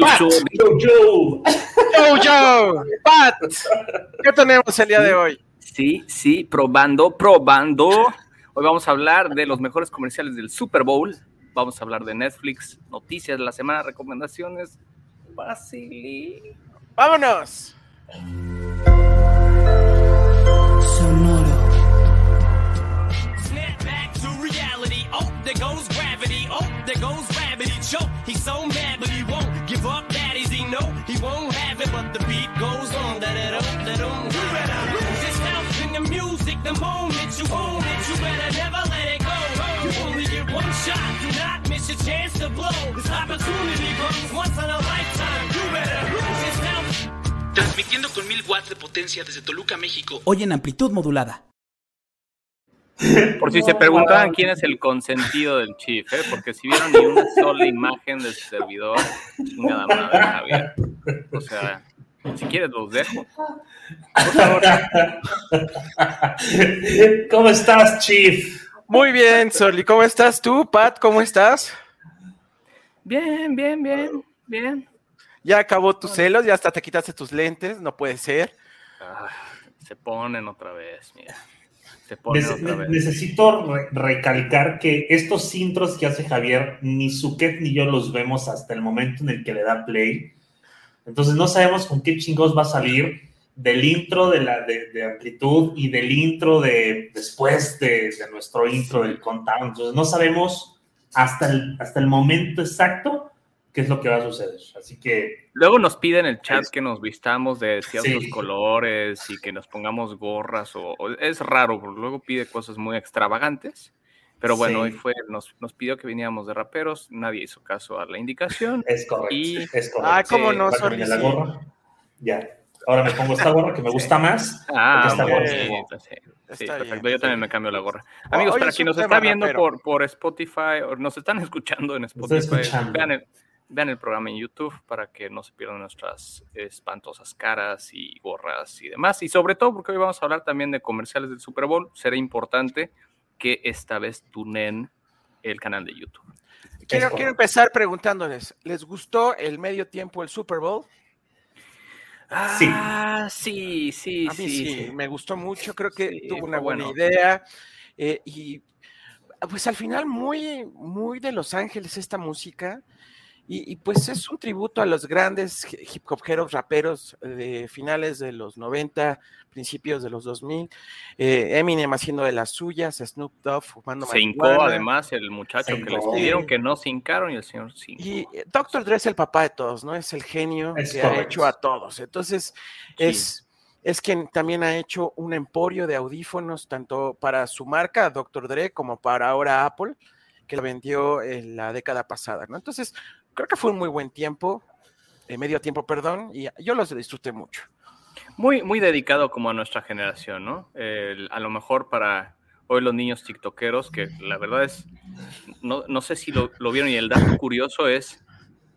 Pat, yo, yo. Yo, yo. Pat, ¿qué tenemos el día de hoy? Sí, sí, probando, probando. Hoy vamos a hablar de los mejores comerciales del Super Bowl. Vamos a hablar de Netflix, noticias de la semana, recomendaciones. Fácil. Vámonos. Sonoro. Snap back to reality. Oh, there goes gravity. Oh, there goes gravity. Choke. He's so mad, but The moment you own it, you better never let it go. You only get one shot. Do not miss your chance to blow. This opportunity comes once in a lifetime. You better lose yourself. Transmitiendo con 1000 watts de potencia desde Toluca, México. Hoy en amplitud modulada. Por si se preguntaban quién es el consentido del Chief, ¿eh? porque si vieron ni una sola imagen del servidor, nada más, Javier. O sea, si quieres los dejo. Por favor. ¿Cómo estás, Chief? Muy bien, Soli. ¿Cómo estás tú, Pat? ¿Cómo estás? Bien, bien, bien, bien. Ya acabó tus celos, ya hasta te quitaste tus lentes, no puede ser. Ah, se ponen otra vez, mira. Se ponen Nece- otra vez. necesito re- recalcar que estos intros que hace Javier, ni Suket ni yo los vemos hasta el momento en el que le da play. Entonces no sabemos con qué chingos va a salir del intro de, la, de, de amplitud y del intro de después de, de nuestro intro del countdown. Entonces no sabemos hasta el, hasta el momento exacto qué es lo que va a suceder. Así que Luego nos piden en el chat que nos vistamos de ciertos Sí. colores y que nos pongamos gorras o, o- es raro, porque luego pide cosas muy extravagantes. Pero bueno, Sí. hoy fue, nos, nos pidió que viniéramos de raperos, nadie hizo caso a la indicación. es correcto. Y- es correcto. Ah, cómo Sí, no, que me la sí. gorra. Ya. Ahora me pongo esta gorra que me gusta más. Ah, bueno. bien, sí, sí, perfecto. bien, Yo también me cambio la gorra. Oh, Amigos, hoy para quien nos está viendo rapero. por, por Spotify o nos están escuchando en Spotify, escuchando. vean el, vean el programa en YouTube para que no se pierdan nuestras espantosas caras y gorras y demás. Y sobre todo porque hoy vamos a hablar también de comerciales del Super Bowl. Será importante que esta vez tunen el canal de YouTube. Quiero, quiero empezar preguntándoles, ¿les gustó el medio tiempo del Super Bowl? Sí. Ah, sí, sí, A mí sí. sí, sí. me gustó mucho, creo que Sí, tuvo una buena bueno. idea eh, y pues al final muy, muy de Los Ángeles esta música y, y, pues es un tributo a los grandes hip hoperos, raperos de finales de los 90, principios de los 2000, eh, Eminem haciendo de las suyas, Snoop Dogg fumando Se hincó además el muchacho que les pidieron que no se hincaron y el señor se hincó. Y eh, Dr. Dre es el papá de todos, ¿no? Es el genio Es que ha hecho a todos. Entonces, Sí. es, es quien también ha hecho un emporio de audífonos, tanto para su marca, Dr. Dre, como para ahora Apple, que lo vendió en la década pasada, ¿no? Entonces, creo que fue un muy buen tiempo, eh, medio tiempo, perdón, y yo los disfruté mucho. Muy, muy dedicado como a nuestra generación, ¿no? El- a lo mejor para hoy los niños tiktokeros, que la verdad es, no, no sé si lo, lo vieron y el dato curioso es,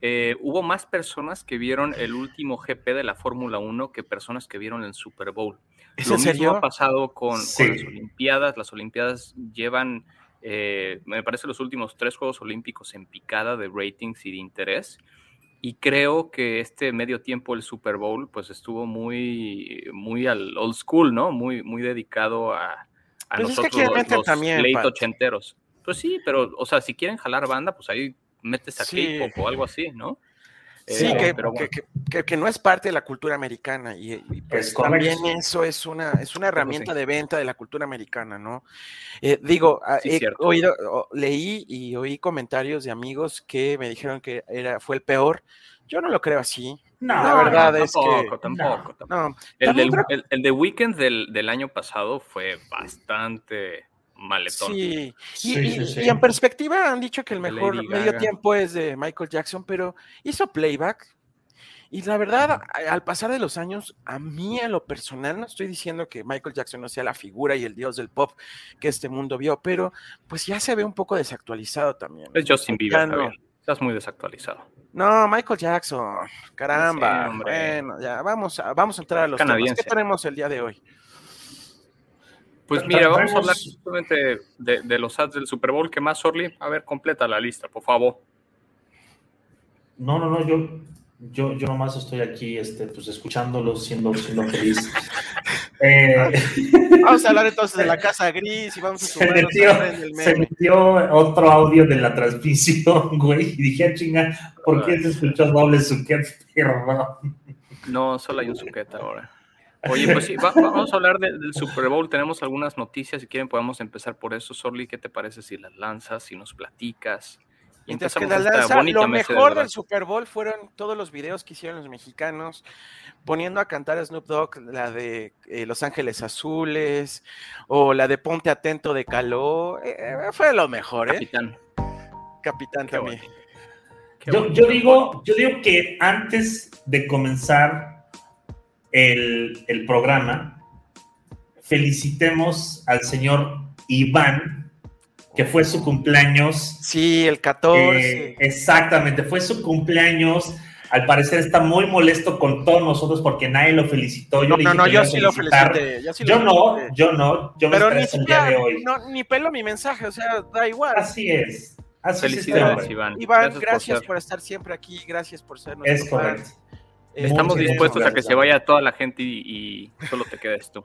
eh, hubo más personas que vieron el último GP de la Fórmula 1 que personas que vieron el Super Bowl. ¿Es Lo en mismo serio? ha pasado con, Sí. con las Olimpiadas. Las Olimpiadas llevan, eh, me parece, los últimos tres Juegos Olímpicos en picada de ratings y de interés. Y creo que este medio tiempo el Super Bowl, pues estuvo muy, muy al old school, ¿no? Muy, muy dedicado a, a Pues es que nosotros los, meten los también, late ochenteros. Pues sí, pero, o sea, si quieren jalar banda, pues ahí metes a Sí. K-pop o algo así, ¿no? Sí, Eh, que, pero bueno. que- que- no es parte de la cultura americana y, y, pues Es correcto. también eso es una, es una herramienta de venta de la cultura americana, ¿no? Eh, digo, ah, Sí, he cierto. oído, o- leí y oí comentarios de amigos que me dijeron que era, fue el peor. Yo no lo creo así. No, la verdad no, es que tampoco, tampoco, tampoco. no. El, del, creo- el, el de Weekend del, del año pasado fue bastante maletón. Sí, y, Sí, y- sí, sí. y en perspectiva han dicho que el mejor Lady medio Gaga. tiempo es de Michael Jackson, pero hizo playback. Y la verdad, al pasar de los años, a mí a lo personal, no estoy diciendo que Michael Jackson no sea la figura y el dios del pop que este mundo vio, pero pues ya se ve un poco desactualizado también. Es Justin Ya Bieber, no. Estás muy desactualizado. No, Michael Jackson, caramba. Sí, hombre. bueno, ya vamos a, vamos a entrar a los temas. ¿Qué tenemos el día de hoy? Pues mira, vamos a hablar justamente de, de los ads del Super Bowl. ¿Qué más, Orly? A ver, completa la lista, por favor. No, no, no, yo Yo, yo nomás estoy aquí, este, pues escuchándolos, siendo, siendo feliz. Eh, Vamos a hablar entonces de la casa gris y vamos a se, metió, a en el se metió otro audio de la transmisión, güey, y dije, "Ah, chinga, ¿por qué se escuchó doble su Perdón. No, solo hay un suquete ahora. Oye, pues sí, va- vamos a hablar de- del Super Bowl. Tenemos algunas noticias. Si quieren, podemos empezar por eso. Sorly, ¿qué te parece si las lanzas, si nos platicas? Y Mientras que la lanza, lo mejor del. Super Bowl fueron todos los videos que hicieron los mexicanos, poniendo a cantar a Snoop Dogg la de eh, Los Ángeles Azules o la de Ponte Atento de Caló. Eh, eh, fue lo mejor, ¿eh? Capitán. Capitán Qué también. yo digo, yo digo que antes de comenzar el, el programa, felicitemos al señor Iván, que fue su cumpleaños. Sí, el eh, 14. exactamente, fue su cumpleaños. Al parecer está muy molesto con todos nosotros porque nadie lo felicitó. Yo no, no, yo sí lo felicité. Yo, sí lo Yo no, yo no, yo me Pero esperé ni el día de hoy. no, ni pelo mi mensaje, o sea, da igual. Así es. Así es este. Iván. Iván, gracias, por, estar siempre aquí, gracias por ser nuestro Es correcto. Eh, Estamos Muchas dispuestos a que se vaya toda la gente y, y solo te quedes tú.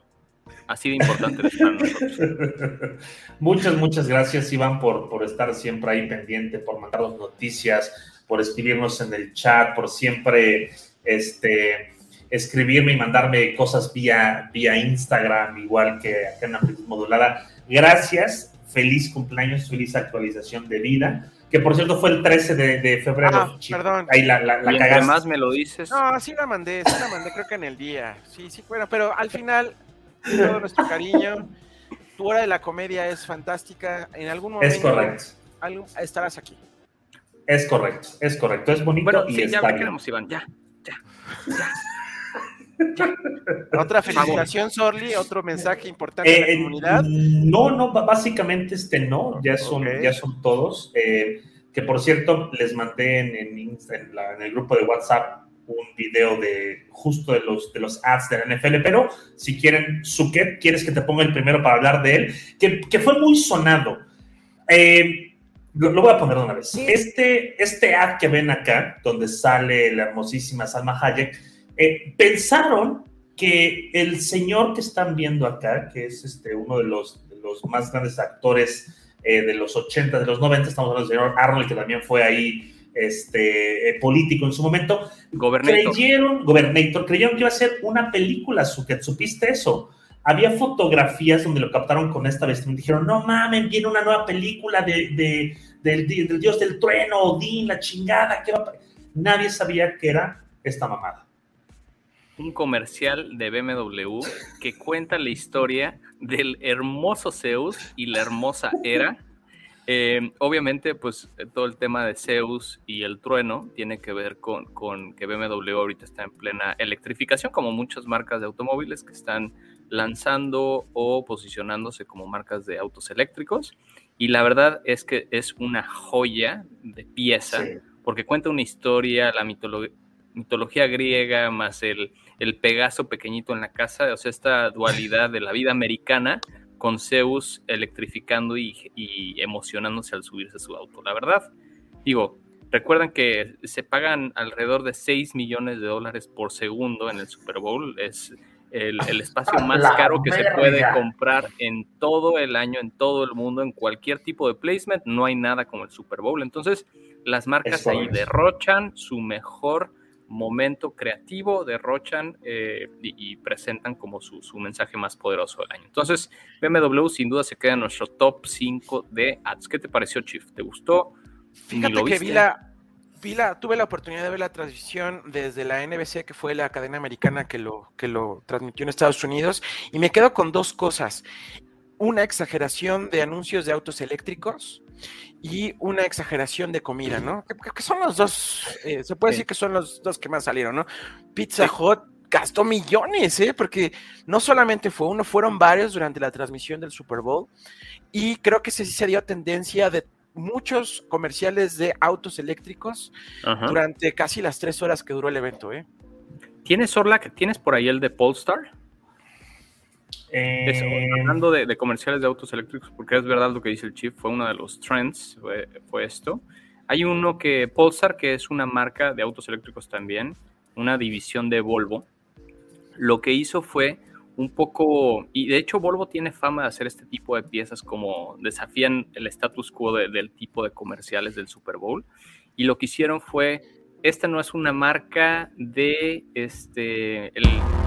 Así de importante para nosotros. muchas, muchas gracias, Iván, por, por estar siempre ahí pendiente, por mandarnos noticias, por escribirnos en el chat, por siempre este, escribirme y mandarme cosas vía, vía Instagram, igual que acá en Amplitud Modulada. Gracias, feliz cumpleaños, feliz actualización de vida, que por cierto fue el 13 de, de febrero. Ah, chico. perdón. Ahí la, la, la cagaste. más me lo dices, No, sí la mandé, sí la mandé, creo que en el día. Sí, sí, bueno, pero al final, todo nuestro cariño. Tu hora de la comedia es fantástica. En algún momento Es correcto, algún- estarás aquí. es correcto, es correcto, es bonito bueno, y sí, ya está lo bien. queremos, Iván, ya. Otra felicitación, Sorli, otro mensaje importante a Eh, la comunidad. No, no, básicamente este no, ya son, ya son todos. Eh, que por cierto, les mandé en, en Insta- en la- en el grupo de WhatsApp un video de justo de los, de los ads de la NFL, pero si quieren, Suket, ¿quieres que te ponga el primero para hablar de él? Que, que fue muy sonado. Eh, lo, lo voy a poner de una vez. Este, este ad que ven acá, donde sale la hermosísima Salma Hayek, eh, pensaron que el señor que están viendo acá, que es este, uno de los, de los más grandes actores eh, de los 80, de los 90, estamos hablando del señor Arnold, que también fue ahí este, eh, político en su momento, Gobernator. creyeron, Gobernator, creyeron que iba a ser una película, Suket, ¿supiste eso? Había fotografías donde lo captaron con esta vestimenta. Dijeron, no mames, viene una nueva película de, de- del, del dios del trueno, Odín, la chingada. ¿qué va a pa-?" Nadie sabía que era esta mamada. Un comercial de BMW que cuenta la historia del hermoso Zeus y la hermosa Hera. Eh, obviamente, pues todo el tema de Zeus y el trueno tiene que ver con, con que BMW ahorita está en plena electrificación, como muchas marcas de automóviles que están lanzando o posicionándose como marcas de autos eléctricos. Y la verdad es que es una joya de pieza Sí. porque cuenta una historia, la mitolo- mitología griega, más el, el Pegaso pequeñito en la casa, o sea, esta dualidad de la vida americana con Zeus electrificando y, y emocionándose al subirse a su auto. La verdad, digo, recuerden que se pagan alrededor de 6 millones de dólares por segundo en el Super Bowl, es el, el espacio más La caro que se puede comprar en todo el año, en todo el mundo, en cualquier tipo de placement, no hay nada como el Super Bowl. Entonces, las marcas ahí derrochan su mejor momento creativo, derrochan eh, y, y presentan como su, su mensaje más poderoso del año. Entonces, BMW sin duda se queda en nuestro top 5 de ads. ¿Qué te pareció, Chief? ¿Te gustó? Fíjate lo que viste. vi la, vi la- tuve la oportunidad de ver la transmisión desde la NBC, que fue la cadena americana que lo, que lo transmitió en Estados Unidos, y me quedo con dos cosas. Una exageración de anuncios de autos eléctricos y una exageración de comida, ¿no? Que, que son los dos, eh, se puede Sí. decir que son los dos que más salieron, ¿no? Pizza Hut gastó millones, ¿eh? Porque no solamente fue uno, fueron varios durante la transmisión del Super Bowl. Y creo que sí se dio tendencia de muchos comerciales de autos eléctricos Ajá. durante casi las tres horas que duró el evento, ¿eh? ¿Tienes, Orla, que tienes por ahí el de Polestar? Eso, Eh, hablando de, de comerciales de autos eléctricos, porque es verdad lo que dice el Chief, fue uno de los trends, fue, fue esto. Hay uno que, Polestar, que es una marca de autos eléctricos también, una división de Volvo, lo que hizo fue un poco, y de hecho Volvo tiene fama de hacer este tipo de piezas como desafían el status quo de- del tipo de comerciales del Super Bowl, y lo que hicieron fue, esta no es una marca de, este, el, ¿se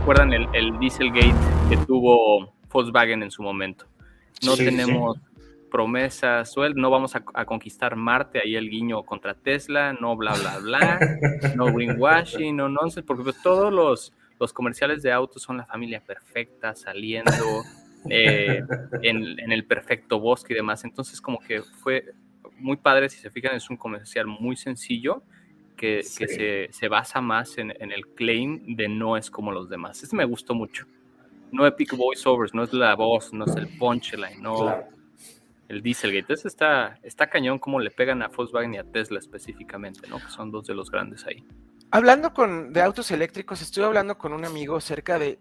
acuerdan el, el Dieselgate que tuvo Volkswagen en su momento? No Sí, tenemos promesas, no vamos a, a conquistar Marte, ahí el guiño contra Tesla, no bla, bla, bla, no greenwashing, no nonsense, porque pues todos los, los comerciales de autos son la familia perfecta, saliendo eh, en, en el perfecto bosque y demás. Entonces como que fue muy padre, si se fijan, es un comercial muy sencillo que, se, se basa más en, en el claim de no es como los demás. Este me gustó mucho. No epic voiceovers, no es la voz, no es el punchline, no Claro. el Dieselgate. Ese está, está cañón como le pegan a Volkswagen y a Tesla específicamente, ¿no? Que son dos de los grandes ahí. Hablando con, de autos eléctricos, estuve hablando con un amigo acerca de,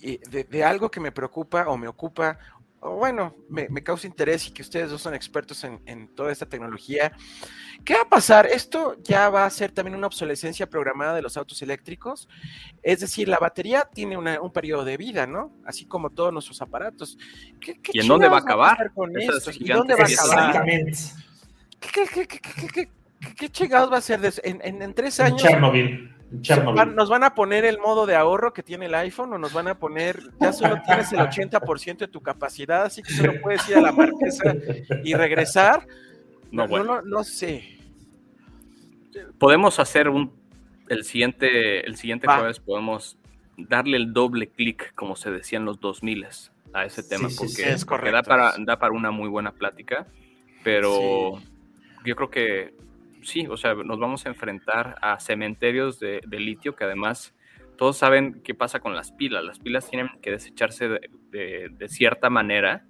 eh, de, de algo que me preocupa o me ocupa, o bueno, me, me causa interés y que ustedes dos son expertos en, en toda esta tecnología. ¿Qué va a pasar? ¿Esto ya va a ser también una obsolescencia programada de los autos eléctricos? Es decir, la batería tiene una- un periodo de vida, ¿no? Así como todos nuestros aparatos. ¿Qué, qué ¿Y en dónde va a acabar? con esto? ¿Y gigantes dónde va a acabar? Exactamente. ¿Qué, qué, qué, qué, qué, qué- qué- qué chingados va a ser? de- En, en- en tres En años Chernobyl. Chernobyl. nos van a poner el modo de ahorro que tiene el iPhone o nos van a poner, ya solo tienes el 80% de tu capacidad, así que solo puedes ir a la marquesa y regresar. No, No, bueno. no, no sé. Podemos hacer un el siguiente, el siguiente Va. jueves podemos darle el doble clic, como se decía en los 2000 a ese tema, Sí, porque, sí. Es porque correcto. da, para, da para una muy buena plática, pero yo creo que sí, o sea, nos vamos a enfrentar a cementerios de, de litio que además todos saben qué pasa con las pilas. Las pilas tienen que desecharse de, de- de cierta manera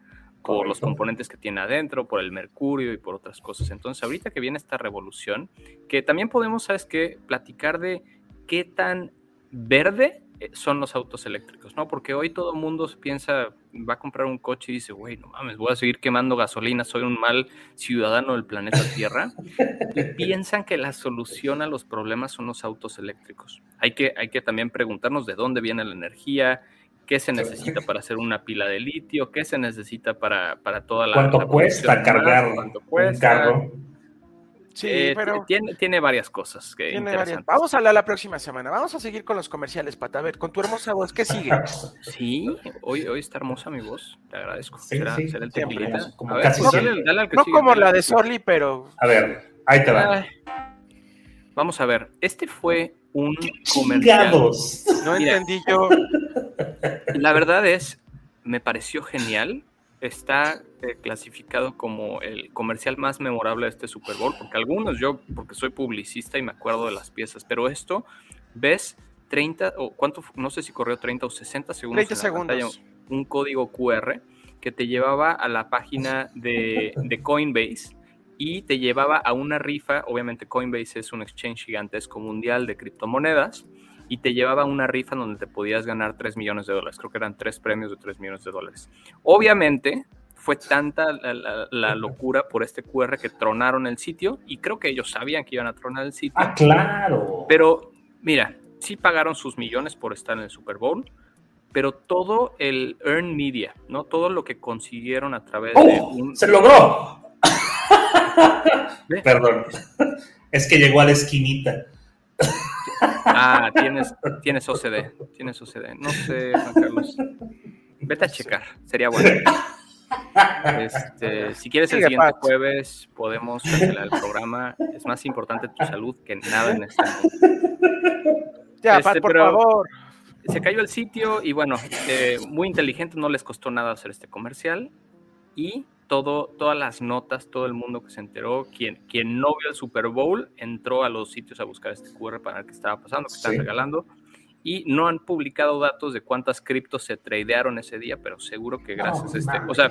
por los componentes que tiene adentro, por el mercurio y por otras cosas. Entonces, ahorita que viene esta revolución, que también podemos, ¿sabes qué? Platicar de qué tan verde son los autos eléctricos, ¿no? Porque hoy todo el mundo piensa, va a comprar un coche y dice, güey, no mames, voy a seguir quemando gasolina, soy un mal ciudadano del planeta Tierra. y piensan que la solución a los problemas son los autos eléctricos. Hay que, hay que también preguntarnos de dónde viene la energía, qué se necesita para hacer una pila de litio, qué se necesita para, para toda la... ¿Cuánto la cuesta cargar cuánto un cuesta. carro? Sí, Eh, pero tiene, tiene varias cosas que tiene varias- interesantes. Vamos a hablar la próxima semana. Vamos a seguir con los comerciales, Pata. A ver, con tu hermosa voz, ¿qué sigue? Sí, hoy, hoy está hermosa mi voz, te agradezco. Sí, será, sí, será el siempre, tequilita. como- ver, casi pues dale, al que No sigue, como la de. Sorli, pero A ver, ahí te va. Ay. Vamos a ver, este fue un comercial. Chingados. no Mira. entendí yo. La verdad es, me pareció genial. Está eh, clasificado como el comercial más memorable de este Super Bowl, porque algunos yo, porque soy publicista y me acuerdo de las piezas, pero esto, ves 30, o cuánto, no sé si corrió 30 o 60 segundos 30 en la pantalla, segundos. un código QR que te llevaba a la página de, de Coinbase y te llevaba a una rifa. Obviamente, Coinbase es un exchange gigantesco mundial de criptomonedas y te llevaba una rifa donde te podías ganar 3 millones de dólares. Creo que eran tres premios de 3 millones de dólares. Obviamente, fue tanta la, la- la locura por este QR que tronaron el sitio y creo que ellos sabían que iban a tronar el sitio. Ah, claro. Pero mira, sí pagaron sus millones por estar en el Super Bowl, pero todo el earn media, ¿no? Todo lo que consiguieron a través de ¡Oh! un... ¡Se logró! ¿Ve? Perdón. Es que llegó a la esquinita. Ah, tienes, tienes OCD, tienes OCD. No sé, Juan Carlos. Vete a checar, sería bueno. Este, si quieres el Sigue, siguiente jueves, podemos cancelar el programa. Es más importante tu salud que nada en este mundo. Ya, Este, Pat, por pero- favor. se cayó el sitio y bueno, eh, muy inteligente, no les costó nada hacer este comercial y todo, todas las notas, todo el mundo que se enteró, quien, quien no vio el Super Bowl, entró a los sitios a buscar este QR para ver qué estaba pasando, qué están Sí. regalando y no han publicado datos de cuántas criptos se tradearon ese día, pero seguro que gracias a este, o sea,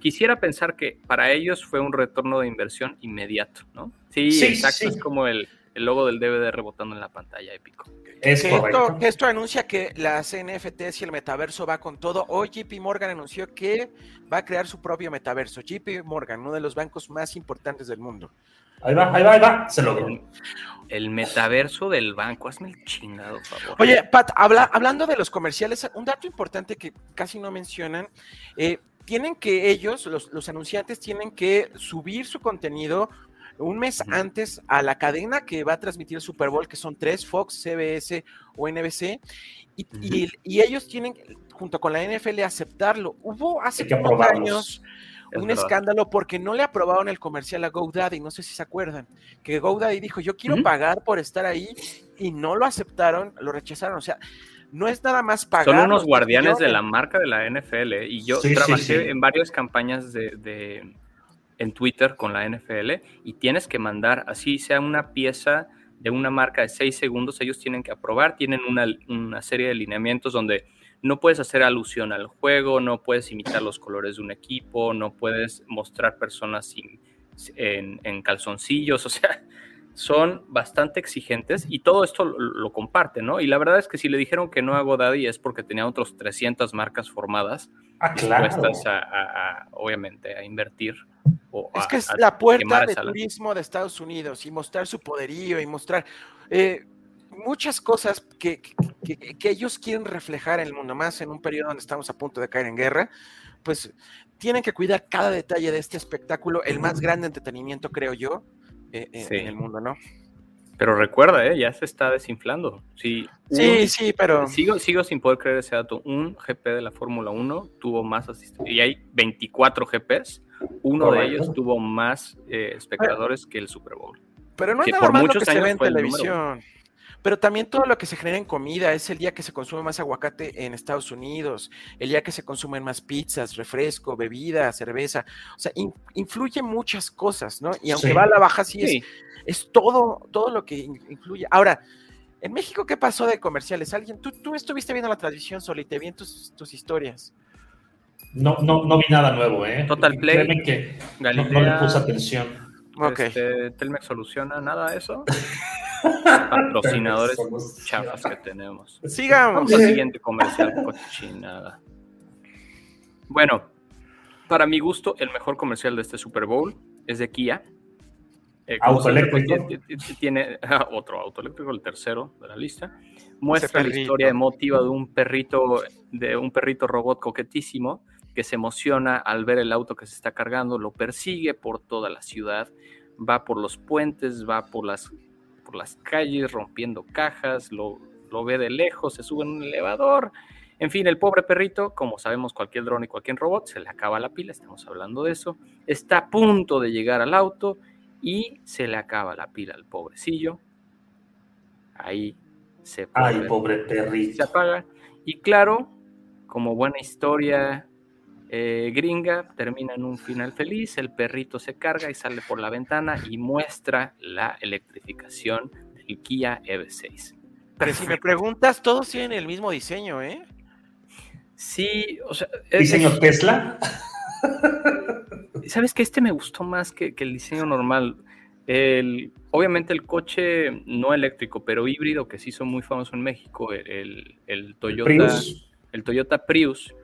quisiera pensar que para ellos fue un retorno de inversión inmediato, ¿no? Sí, Sí, exacto, sí. es como el, el logo del DVD rebotando en la pantalla épico. es Que esto, que esto anuncia que las NFTs y el metaverso va con todo. Hoy JP Morgan anunció que va a crear su propio metaverso. JP Morgan, uno de los bancos más importantes del mundo. Ahí va, ahí va, ahí va. Se logró. El, el metaverso del banco, hazme el chingado favor. Oye, Pat, habla- hablando de los comerciales, un dato importante que casi no mencionan, eh, tienen que ellos, los, los anunciantes, tienen que subir su contenido un mes antes a la cadena que va a transmitir el Super Bowl, que son tres, Fox, CBS o NBC, y, y- y ellos tienen, junto con la NFL, aceptarlo. Hubo hace pocos años Es un verdad. escándalo porque no le aprobaron el comercial a GoDaddy, no sé si se acuerdan, que GoDaddy dijo, yo quiero pagar por estar ahí y no lo aceptaron, lo rechazaron, o sea, no es nada más pagar. Son unos guardianes de la marca de la NFL y yo Sí, sí, trabajé sí. en varias campañas de, de- en Twitter con la NFL y tienes que mandar, así sea una pieza de una marca de seis segundos, ellos tienen que aprobar, tienen una, una serie de lineamientos donde no puedes hacer alusión al juego, no puedes imitar los colores de un equipo, no puedes mostrar personas en, en calzoncillos, o sea, son bastante exigentes y todo esto lo, lo comparten, ¿no? Y la verdad es que si le dijeron que no a GoDaddy es porque tenía otros 300 marcas formadas Ah, claro. dispuestas a, a- a, obviamente, a invertir. O Es a- que es la puerta de turismo de Estados Unidos y mostrar su poderío y mostrar eh, muchas cosas que, que- que- que ellos quieren reflejar en el mundo, más en un periodo donde estamos a punto de caer en guerra, pues tienen que cuidar cada detalle de este espectáculo, el más grande entretenimiento, creo yo, eh, eh, Sí. en el mundo, ¿no? Pero recuerda, ¿eh? ya se está desinflando. Si Sí, un- sí, pero Sigo, sigo sin poder creer ese dato. Un GP de la Fórmula 1 tuvo más asistencia. Y hay 24 GPs. Uno de ellos tuvo más eh, espectadores que el Super Bowl. Pero no es que nada por más lo que se ve en número televisión. Pero también todo lo que se genera en comida es el día que se consume más aguacate en Estados Unidos, el día que se consumen más pizzas, refresco, bebida, cerveza. O sea, in- influye muchas cosas, ¿no? Y aunque Sí. va a la baja, sí, Sí. Es, es todo, todo lo que in- influye. Ahora, en México, ¿qué pasó de comerciales? Alguien, tú, tú estuviste viendo la transmisión, Sol, y te vi en tus, tus historias. No, no, no vi nada nuevo, ¿eh? Total Play, Créeme que no, no le puse atención. Ok. este, Telmex soluciona nada de eso. Patrocinadores chafas que tenemos. Sigamos. Vamos al siguiente comercial, cochinada. Bueno, para mi gusto, el mejor comercial de este Super Bowl es de Kia. Eh, Auto eléctrico. tiene- otro auto eléctrico, el tercero de la lista. Muestra la historia emotiva de un perrito, de un perrito robot coquetísimo que se emociona al ver el auto que se está cargando, lo persigue por toda la ciudad, va por los puentes, va por las, por las calles rompiendo cajas, lo, lo ve de lejos, se sube en un elevador. En fin, el pobre perrito, como sabemos cualquier dron y cualquier robot, se le acaba la pila, estamos hablando de eso, está a punto de llegar al auto y se le acaba la pila al pobrecillo. Ahí se Ay, pobre se perrito. apaga. Y claro, como buena historia eh, gringa, termina en un final feliz, el perrito se carga y sale por la ventana y muestra la electrificación del Kia EV6. Pero si me preguntas, todos tienen el mismo diseño, ¿eh? Sí, o sea, es- ¿Diseño Tesla? ¿sabes que Este me gustó más que, que el diseño normal. El, obviamente el coche no eléctrico, pero híbrido, que sí son muy famosos en México, el, el- el Toyota. Prius. el Toyota Prius,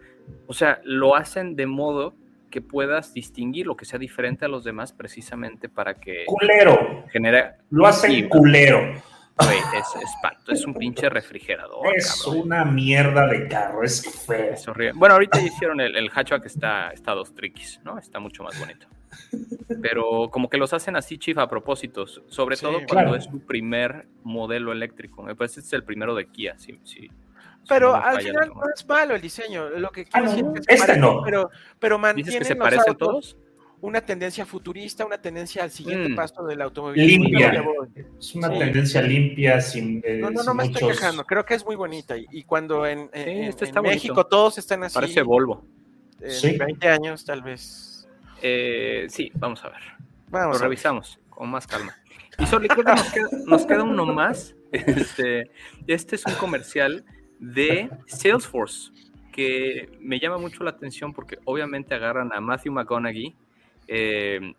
o sea, lo hacen de modo que puedas distinguir lo que sea diferente a los demás precisamente para que Culero. genere... Lo hacen Sí, culero. güey, es espanto, es un pinche refrigerador, Es cabrón. una mierda de carro, es feo. Es horrible. Bueno, ahorita hicieron el, el hatchback, está, está a dos triquis, ¿no? Está mucho más bonito. Pero como que los hacen así, chief, a propósito, sobre Sí, todo cuando claro. es su primer modelo eléctrico. Me parece que este es el primero de Kia, sí, sí. Pero al final no es malo el diseño. Lo que Ah, quiero no, es que este no. Pero, pero ¿Dices mantienen que se los autos todos? una tendencia futurista, una tendencia al siguiente Mm. paso del automovilismo. Limpia. Es una Sí. tendencia limpia, sin, eh, No, no, no me estoy quejando. Creo que es muy bonita. Y, y cuando en, en- en- este en está bonito. México todos están así, Parece Volvo. en Sí. 20 años tal vez. Eh, sí, vamos a ver. Vamos Lo a ver. revisamos con más calma. Y Soli, creo que nos queda, nos queda uno más. Este, este es un comercial de Salesforce que me llama mucho la atención porque obviamente agarran a Matthew McConaughey eh,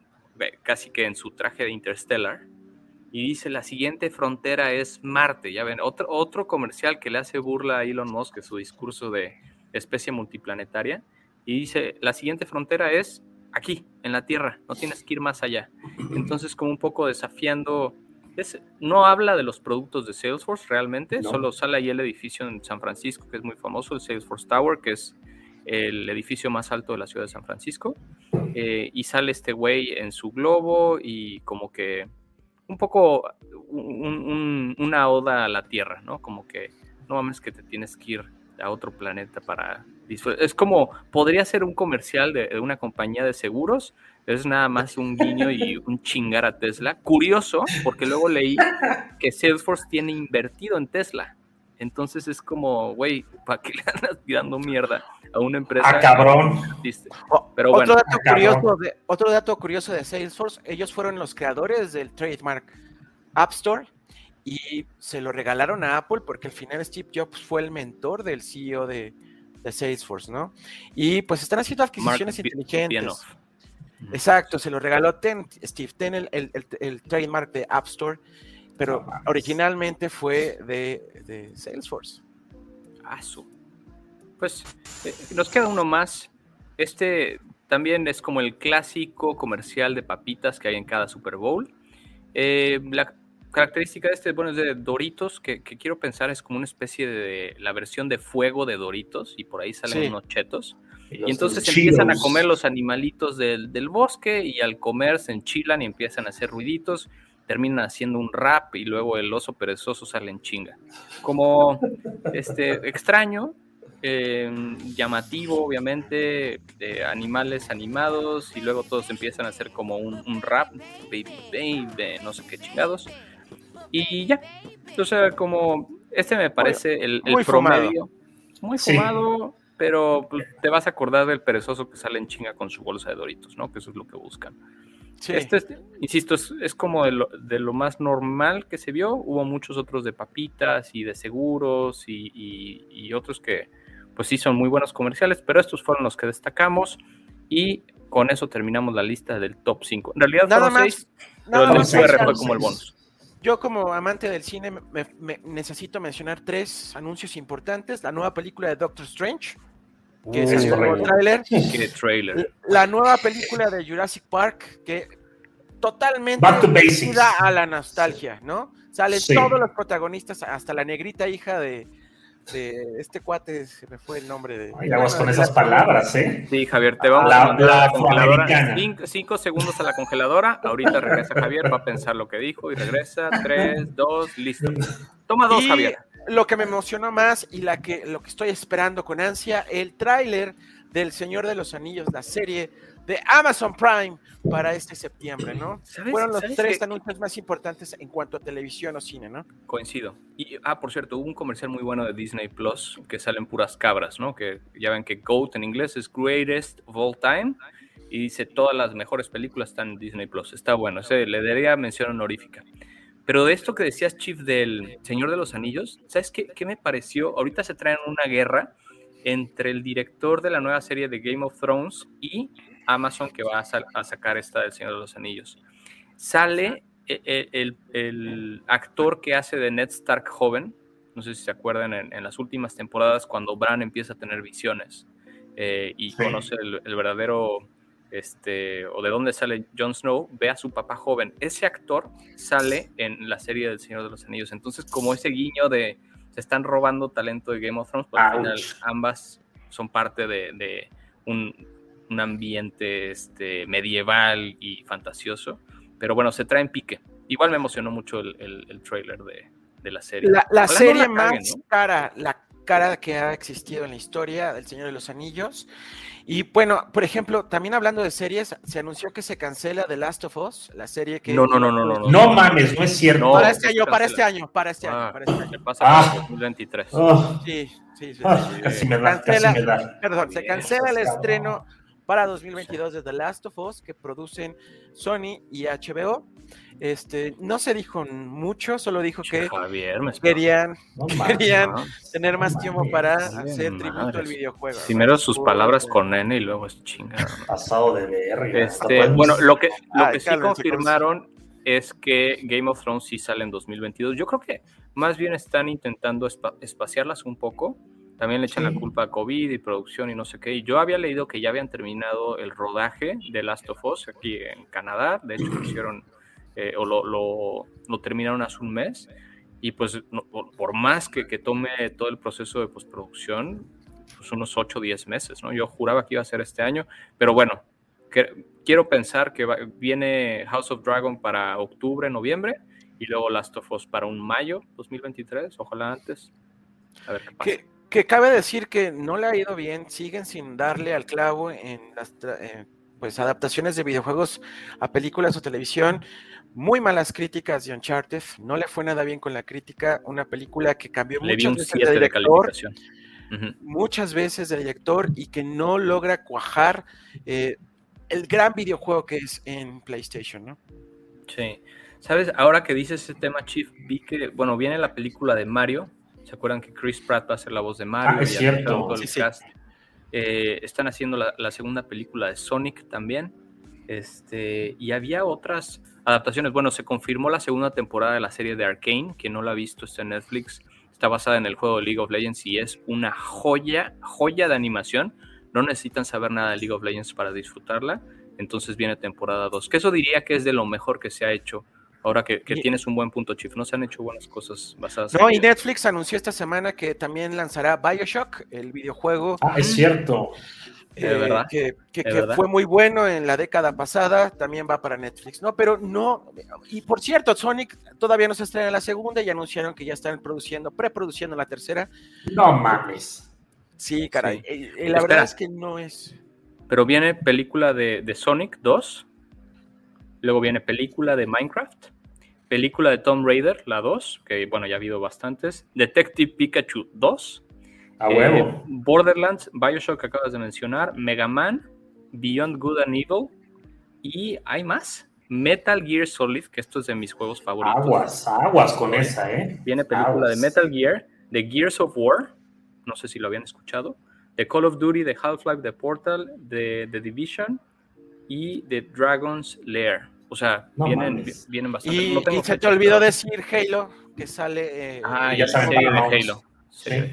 casi que en su traje de Interstellar y dice la siguiente frontera es Marte. Ya ven, otro, otro comercial que le hace burla a Elon Musk su discurso de especie multiplanetaria y dice la siguiente frontera es aquí, en la Tierra, no tienes que ir más allá. Entonces, como un poco desafiando, es, no habla de los productos de Salesforce realmente, No. solo sale ahí el edificio en San Francisco, que es muy famoso, el Salesforce Tower, que es el edificio más alto de la ciudad de San Francisco, eh, y sale este güey en su globo y como que un poco un- un- una oda a la Tierra, ¿no? Como que no mames que te tienes que ir a otro planeta para disfrutar. Es como, podría ser un comercial de, de una compañía de seguros, es nada más un guiño y un chingar a Tesla. Curioso, porque luego leí que Salesforce tiene invertido en Tesla. Entonces es como, güey, ¿para qué le andas tirando mierda a una empresa? Ah, cabrón. Pero bueno, otro, dato cabrón. curioso de, otro dato curioso de Salesforce, ellos fueron los creadores del trademark App Store y se lo regalaron a Apple porque al final Steve Jobs fue el mentor del CEO de, de Salesforce, ¿no? Y pues están haciendo adquisiciones Mark inteligentes. Exacto, se lo regaló Ten, Steve Ten, el, el- el- trademark de App Store, pero originalmente fue de, de Salesforce. Ah, su. Pues eh, nos queda uno más. Este también es como el clásico comercial de papitas que hay en cada Super Bowl. Eh, la característica de este, bueno, es de Doritos, que, que quiero pensar es como una especie de la versión de fuego de Doritos, y por ahí salen Sí. unos chetos. Y entonces Cheetos. empiezan a comer los animalitos del, del bosque y al comer se enchilan y empiezan a hacer ruiditos, terminan haciendo un rap y luego el oso perezoso sale en chinga. Como este extraño, eh, llamativo, obviamente, de animales animados y luego todos empiezan a hacer como un, un rap, baby, baby, no sé qué chingados. Y ya, o sea, como este me parece el, el muy fumado. promedio. Muy Sí. Pero pues, te vas a acordar del perezoso que sale en chinga con su bolsa de doritos, ¿no? Que eso es lo que buscan. Sí. Este, es- insisto, es, es como de lo, de lo más normal que se vio. Hubo muchos otros de papitas y de seguros y, y- y otros que, pues sí, son muy buenos comerciales, pero estos fueron los que destacamos y con eso terminamos la lista del top 5. En realidad Nada fueron más, seis, pero nada el del más seis, QR mencionar- fue seis. como el bonus. Yo como amante del cine me- me- necesito mencionar tres anuncios importantes. La nueva película de Doctor Strange, que Es el nuevo. Qué trailer. La nueva película de Jurassic Park, que totalmente a la nostalgia, ¿no? Salen Sí. todos los protagonistas, hasta la negrita hija de, de este cuate, se me fue el nombre de... Ay, aguas con esas la- palabras, ¿eh? Sí, Javier, te vamos La- a mandar la la congeladora. cinco segundos a la congeladora. Ahorita regresa Javier, va a pensar lo que dijo y regresa. Tres, dos, listo. Toma dos, Y Javier. lo que me emocionó más y la que, lo que estoy esperando con ansia, el tráiler del Señor de los Anillos, la serie de Amazon Prime para este septiembre, ¿no? ¿Sabes- Fueron los sabes tres anuncios más importantes en cuanto a televisión o cine, ¿no? Coincido. Y, ah, por cierto, hubo un comercial muy bueno de Disney Plus que salen puras cabras, ¿no? Que ya ven que GOAT en inglés es Greatest of All Time y dice todas las mejores películas están en Disney Plus. Está bueno, ese le daría mención honorífica. Pero de esto que decías, Chief, del Señor de los Anillos, ¿sabes qué, qué me pareció? Ahorita se traen una guerra entre el director de la nueva serie de Game of Thrones y Amazon que va a, sa- a sacar esta del Señor de los Anillos. Sale e- e- el, el actor que hace de Ned Stark joven, no sé si se acuerdan en, en las últimas temporadas cuando Bran empieza a tener visiones eh, y Sí. conoce el, el verdadero, este, o de dónde sale Jon Snow, ve a su papá joven. Ese actor sale en la serie del Señor de los Anillos. Entonces, como ese guiño de se están robando talento de Game of Thrones, pues al final ambas son parte de, de un, un ambiente este, medieval y fantasioso. Pero bueno, se traen pique. Igual me emocionó mucho el, el, el trailer de, de la serie. La, la no serie la caguen, más ¿no? cara, la cara que ha existido en la historia del Señor de los Anillos. Y bueno, por ejemplo, también hablando de series, se anunció que se cancela The Last of Us, la serie que... No, no, no, no, no, no. No mames, no es cierto. Para este se año, para este año, para este año, Ah, para este año. se pasa Ah. para 2023. Oh, Sí, sí, sí. ah, sí. casi me da, casi Cancela- me da. Perdón, se cancela el estreno para 2022 de The Last of Us que producen Sony y HBO. Este, no se dijo mucho, solo dijo que Javier, me espero. querían No querían No, tener más No tiempo para hacer tributo al videojuego. Primero sus palabras con N y luego es chingada. Pasado de verga. Este, bueno, lo que, lo Ay, que sí confirmaron es que Game of Thrones sí sale en 2022. Yo creo que más bien están intentando espa- espaciarlas un poco También le echan Sí. la culpa a COVID y producción y no sé qué. Y yo había leído que ya habían terminado el rodaje de Last of Us aquí en Canadá. De hecho, lo hicieron eh, o lo, lo- lo terminaron hace un mes. Y pues, no- por, por más que, que tome todo el proceso de postproducción, pues unos 8 o 10 meses, ¿no? Yo juraba que iba a ser este año, pero bueno, que- quiero pensar que va- viene House of Dragon para octubre, noviembre, y luego Last of Us para un mayo 2023, ojalá antes. A ver qué pasa. Que, que cabe decir que no le ha ido bien, siguen sin darle al clavo en las eh, pues, adaptaciones de videojuegos a películas o televisión. Muy malas críticas de Uncharted, no le fue nada bien con la crítica, una película que cambió Le muchas veces 7 de de director, muchas veces de director y que no logra cuajar eh, el gran videojuego que es en PlayStation, ¿no? Sí. ¿Sabes? Ahora que dices ese tema, Chief, vi que, bueno, viene la película de Mario. ¿Se acuerdan que Chris Pratt va a ser la voz de Mario? Ah, es Y cierto. anunciaron todo el Sí, sí. cast. Eh, están haciendo la, la segunda película de Sonic también. Este, y había otras adaptaciones. Bueno, se confirmó la segunda temporada de la serie de Arkane, que no la ha visto, está en Netflix. Está basada en el juego de League of Legends y es una joya, joya de animación. No necesitan saber nada de League of Legends para disfrutarla. Entonces viene temporada 2. Que eso diría que es de lo mejor que se ha hecho. Ahora que, que Y- tienes un buen punto, Chief. No se han hecho buenas cosas basadas No, y Netflix anunció esta semana que también lanzará Bioshock, el videojuego Ah, es cierto. ¿De eh, verdad? que, que- ¿De que verdad? fue muy bueno en la década pasada, también va para Netflix, ¿no? Pero no, y por cierto, Sonic todavía no se estrena la segunda y anunciaron que ya están produciendo, preproduciendo la tercera. No mames. Sí, caray. Sí. eh, eh, la Espera. verdad es que no es. Pero viene película de, de Sonic 2. Luego viene película de Minecraft. Película de Tomb Raider, la 2, que bueno, ya ha habido bastantes. Detective Pikachu 2. A eh, huevo. Borderlands, Bioshock que acabas de mencionar. Mega Man, Beyond Good and Evil. Y hay más. Metal Gear Solid, que esto es de mis juegos favoritos. Aguas, aguas con esa, ¿eh? Viene película Aguas. de Metal Gear, de Gears of War, no sé si lo habían escuchado, de Call of Duty, de Half-Life, de Portal, de The Division y de Dragon's Lair. O sea, No vienen, mames. vienen bastante. Y, no tengo y se te olvidó pero- decir Halo, que sale. eh, Ah, ya saben, serie de. Halo. Sí. Halo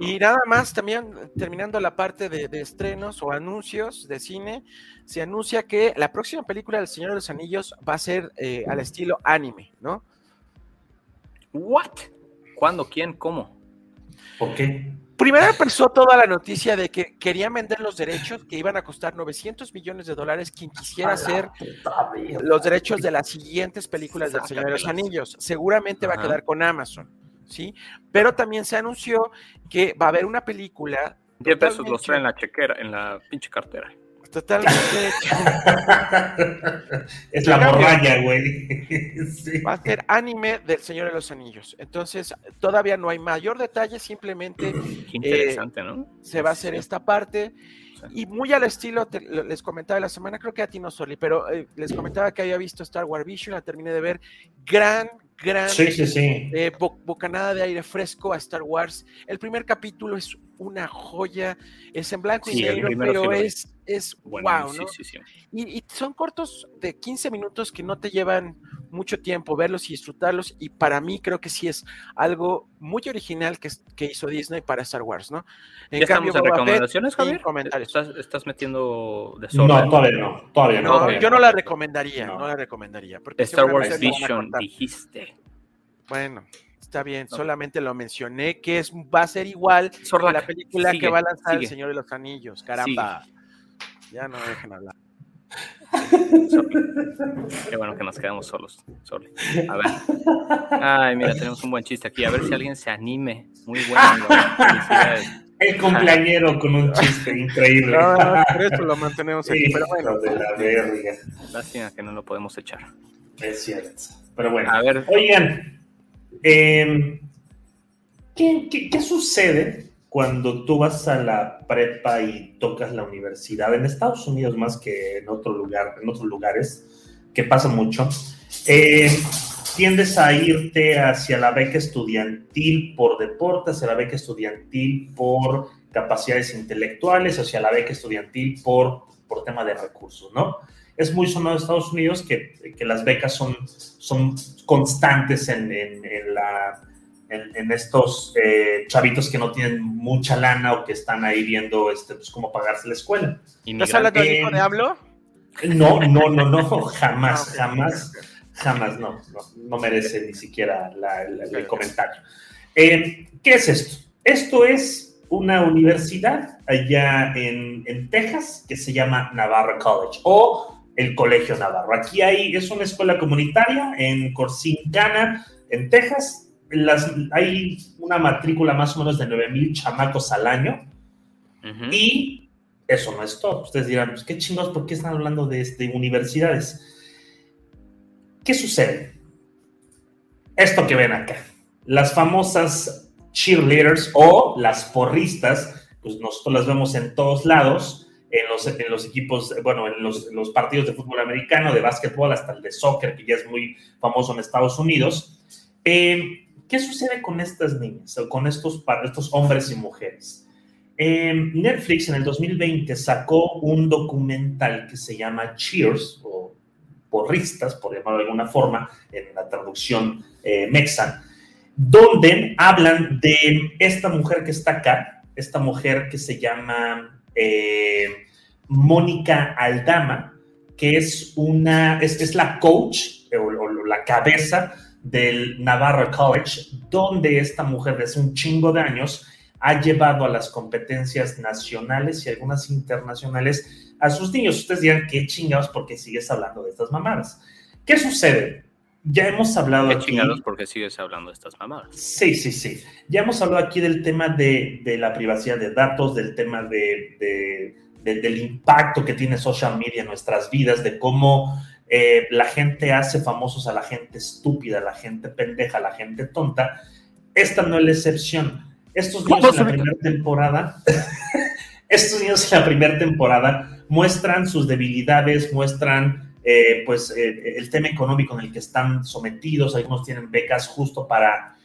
Y-. Y nada más, también terminando la parte de, de estrenos o anuncios de cine, se anuncia que la próxima película del Señor de los Anillos va a ser eh, al estilo anime, ¿no? ¿What? ¿Cuándo? ¿Quién? ¿Cómo? ¿Por qué? Primero empezó toda la noticia de que querían vender los derechos que iban a costar 900 millones de dólares quien quisiera hacer los derechos de las siguientes películas del Señor de los. Anillos. Seguramente va a quedar con Amazon, ¿sí? Pero también se anunció que va a haber una película 10 pesos los traen en la chequera, en la pinche cartera. Totalmente es la morraña, güey. Sí. Va a ser anime del Señor de los Anillos. Entonces, todavía no hay mayor detalle, simplemente Qué interesante, ¿no? se va a hacer Sí. esta parte. Y muy al estilo, te- les comentaba la semana, creo que a ti no, Soli, pero eh, les comentaba que había visto Star Wars Vision, la terminé de ver. Gran, gran Sí, sí, sí. eh, bo- bocanada de aire fresco a Star Wars. El primer capítulo es una joya, es en blanco Sí, y negro, pero es, es Bueno, wow, sí, ¿no? sí, sí. Y, y son cortos de 15 minutos que no te llevan mucho tiempo verlos y disfrutarlos. Y para mí creo que sí es algo muy original que, es- que hizo Disney para Star Wars, ¿no? ¿Ya estamos en recomendaciones, Javier? comentarios. ¿Estás, estás metiendo No, desorden? todavía no. Todavía no. No, todavía yo no la recomendaría, no, No. la recomendaría. Porque Star Wars a Vision, dijiste. Bueno, está bien, solamente lo mencioné que es va a ser igual que Sorlac, la película sigue, que va a lanzar El. Señor de los Anillos. Caramba. Ya no dejen hablar. Qué bueno que nos quedamos solos. Sorry. A ver. Ay, mira, tenemos un buen chiste aquí. A ver si alguien se anime. Muy bueno. Felicidades. El cumpleañero con un chiste increíble. No, no, por eso lo mantenemos aquí. Pero bueno, de la verga. Lástima que no lo podemos echar. Es cierto. Pero bueno. A ver, Oigan, eh, ¿qué, qué, qué sucede cuando tú vas a la prepa y tocas la universidad en Estados Unidos más que en otro lugar, en otros lugares, que pasa mucho? Eh, tiendes a irte hacia la beca estudiantil por deporte, hacia la beca estudiantil por capacidades intelectuales, hacia la beca estudiantil por, por tema de recursos, ¿no? Es muy sonado en Estados Unidos que, que las becas son, son constantes en, en- en la, en, en estos eh, chavitos que no tienen mucha lana o que están ahí viendo este, pues, cómo pagarse la escuela. ¿Estás hablando del Eh, hijo de hablo? No, no, no, no, jamás, Ah, jamás, jamás, no, no, no merece ni siquiera la- la- el comentario. Eh, ¿Qué es esto? Esto es una universidad allá en, en Texas que se llama Navarro College o el Colegio Navarro. Aquí hay, es una escuela comunitaria en Corsicana, en Texas. Las, hay una matrícula más o menos de 9 mil chamacos al año. Ujú. Y eso no es todo. Ustedes dirán, pues qué chingados, ¿por qué están hablando de, de universidades? ¿Qué sucede? Esto que ven acá, las famosas cheerleaders o las porristas, pues nosotros las vemos en todos lados, en los, en los equipos, bueno, en los, en los partidos de fútbol americano, de básquetbol, hasta el de soccer, que ya es muy famoso en Estados Unidos. Eh, ¿Qué sucede con estas niñas o con estos, estos hombres y mujeres? Eh, Netflix en el 2020 sacó un documental que se llama Cheers, o porristas, por llamarlo de alguna forma, en la traducción eh, mexa, donde hablan de esta mujer que está acá, esta mujer que se llama eh, Mónica Aldama, que es una, es, es la coach o, o la cabeza del Navarro College, donde esta mujer desde un chingo de años ha llevado a las competencias nacionales y algunas internacionales a sus niños. Ustedes dirán, qué chingados, porque sigues hablando de estas mamadas. ¿Qué sucede? Ya hemos hablado Qué aquí. chingados porque sigues hablando de estas mamadas. Sí, sí, sí. Ya hemos hablado aquí del tema de, de la privacidad de datos, del tema de- del impacto que tiene social media en nuestras vidas, de cómo eh, la gente hace famosos a la gente estúpida, a la gente pendeja, a la gente tonta. Esta no es la excepción. Estos niños en la primera temporada, estos niños en la primera temporada muestran sus debilidades, muestran eh, pues eh, el tema económico en el que están sometidos, algunos tienen becas justo para,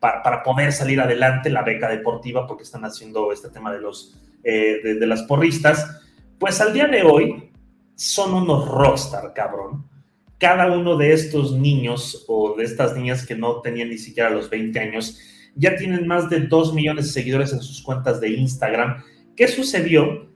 pa- para, poder salir adelante, la beca deportiva, porque están haciendo este tema de, los, de, de las porristas, pues al día de hoy son unos rockstar, cabrón. Cada uno de estos niños o de estas niñas que no tenían ni siquiera los 20 años, ya tienen más de 2 millones de seguidores en sus cuentas de Instagram. ¿Qué sucedió?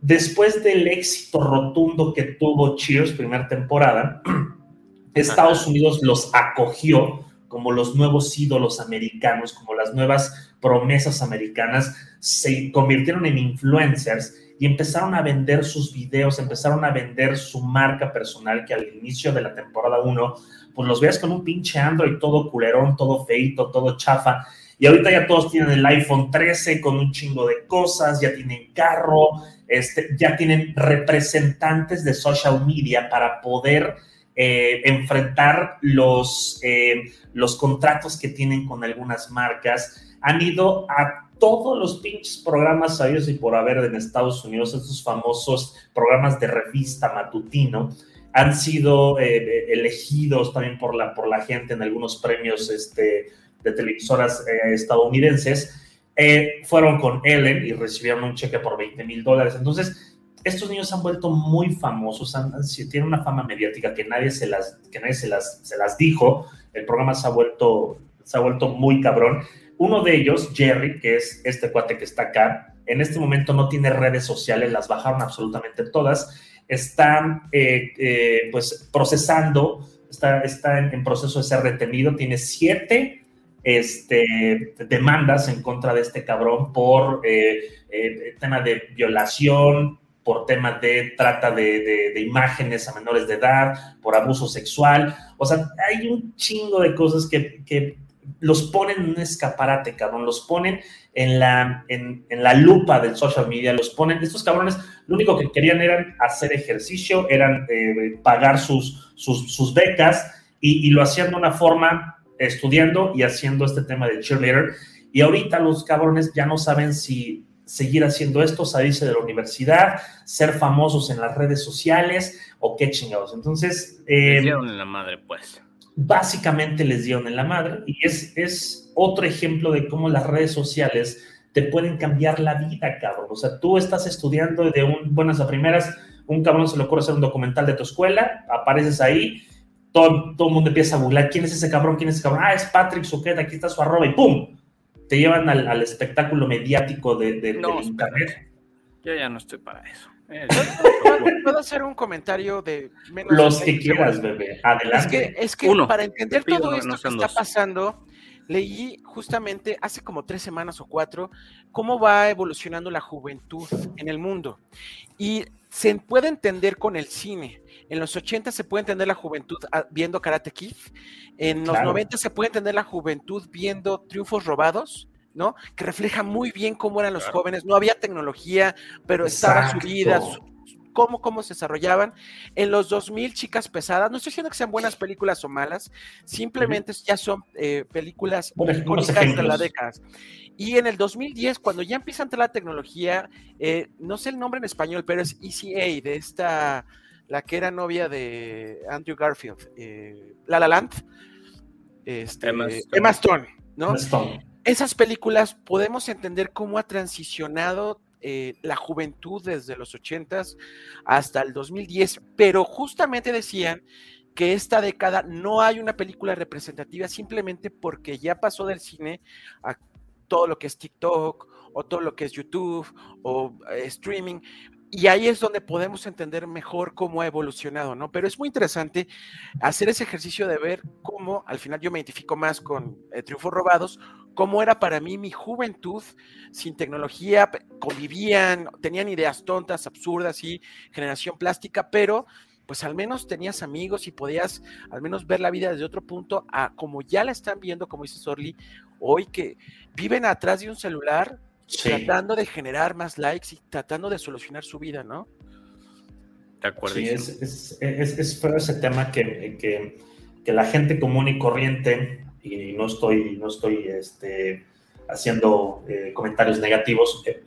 Después del éxito rotundo que tuvo Cheers, primera temporada, Estados Unidos los acogió como los nuevos ídolos americanos, como las nuevas promesas americanas, se convirtieron en influencers y empezaron a vender sus videos, empezaron a vender su marca personal, que al inicio de la temporada 1, pues los veas con un pinche Android todo culerón, todo feito, todo chafa, y ahorita ya todos tienen el iPhone 13 con un chingo de cosas, ya tienen carro, este, ya tienen representantes de social media para poder eh, enfrentar los, eh, los contratos que tienen con algunas marcas. Han ido a todos los pinches programas sabios y por haber en Estados Unidos, estos famosos programas de revista matutino, han sido eh, elegidos también por la, por la gente en algunos premios este, de televisoras eh, estadounidenses. Eh, fueron con Ellen y recibieron un cheque por 20 mil dólares. Entonces, estos niños han vuelto muy famosos, han, tienen una fama mediática que nadie se las, que nadie se las, se las dijo. El programa se ha, vuelto, se ha vuelto muy cabrón. Uno de ellos, Jerry, que es este cuate que está acá, en este momento no tiene redes sociales, las bajaron absolutamente todas. Están eh, eh, pues procesando, está, está en, proceso de ser retenido, tiene siete este, demandas en contra de este cabrón por eh, tema de violación, por tema de trata de, imágenes a menores de edad, por abuso sexual. O sea, hay un chingo de cosas que los ponen en un escaparate, cabrón. Los ponen en la, en, la lupa del social media, los ponen. Estos cabrones lo único que querían era hacer ejercicio, eran eh, pagar sus, sus, becas y, lo hacían de una forma estudiando y haciendo este tema de cheerleader. Y ahorita los cabrones ya no saben si seguir haciendo esto, salirse de la universidad, ser famosos en las redes sociales o qué chingados. Entonces... Eh, en la madre, pues. Básicamente les dieron en la madre y es, es otro ejemplo de cómo las redes sociales te pueden cambiar la vida, cabrón. O sea, tú estás estudiando de un, buenas a primeras, un cabrón se le ocurre hacer un documental de tu escuela, apareces ahí, todo, todo el mundo empieza a burlar, ¿quién es ese cabrón? ¿Quién es ese cabrón? Ah, es Patrick Suquet, aquí está su arroba y ¡pum! Te llevan al, al espectáculo mediático de, de- No, del internet. Yo ya no estoy para eso. Eh, ¿Puedo, puedo hacer un comentario de menos Los de que 20 quieras, segundos? bebé. Es Adelante. que, es que Uno. para entender pido, todo no- esto no que está dos. pasando, leí justamente hace como tres semanas o cuatro cómo va evolucionando la juventud en el mundo. Y se puede entender con el cine. En los 80 se puede entender la juventud ah, viendo Karate Kid. En los Claro. 90 se puede entender la juventud viendo Triunfos Robados. ¿No? Que refleja muy bien cómo eran los Claro. jóvenes. No había tecnología, pero estaba su Exacto. vida, su- cómo, cómo se desarrollaban. En los 2000, Chicas Pesadas, no estoy diciendo que sean buenas películas o malas, simplemente ya son eh, películas icónicas de la década. Y en el 2010, cuando ya empieza a entrar la tecnología, eh, no sé el nombre en español, pero es ECA, de esta, la que era novia de Andrew Garfield, eh, La La Land, este, Emma Emma, Stone. ¿no? Stone. Esas películas podemos entender cómo ha transicionado eh, la juventud desde los 80s hasta el 2010, pero justamente decían que esta década no hay una película representativa simplemente porque ya pasó del cine a todo lo que es TikTok o todo lo que es YouTube o eh, streaming. Y ahí es donde podemos entender mejor cómo ha evolucionado, ¿no? Pero es muy interesante hacer ese ejercicio de ver cómo, al final yo me identifico más con eh, Triunfos Robados, cómo era para mí mi juventud sin tecnología, convivían, tenían ideas tontas, absurdas y generación plástica, pero pues al menos tenías amigos y podías al menos ver la vida desde otro punto a como ya la están viendo, como dice Sorli, hoy que viven atrás de un celular Sí. tratando de generar más likes y tratando de solucionar su vida, ¿no? De acuerdo. Sí, es, es, es, es feo ese tema que, que, que la gente común y corriente, y no estoy, no estoy este, haciendo eh, comentarios negativos, eh,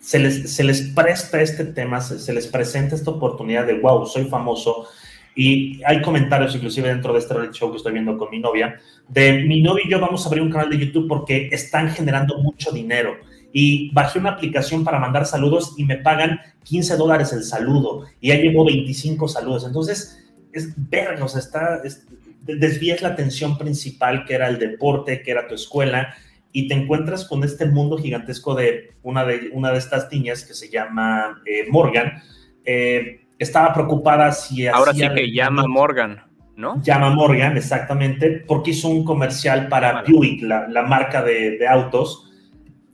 se, les, se les presta este tema, se, les presenta esta oportunidad de, wow, soy famoso, y hay comentarios, inclusive dentro de este show que estoy viendo con mi novia, de mi novio y yo vamos a abrir un canal de YouTube porque están generando mucho dinero. Y bajé una aplicación para mandar saludos y me pagan 15 dólares el saludo. Y ya llevo 25 saludos. Entonces, es verga, está, es- desvías la atención principal que era el deporte, que era tu escuela, y te encuentras con este mundo gigantesco de una de, una de estas niñas que se llama eh, Morgan. Eh, estaba preocupada si Ahora sí que llama Morgan, ¿no? llama Morgan, exactamente, porque hizo un comercial para Vale. Buick, la, la marca de, de autos.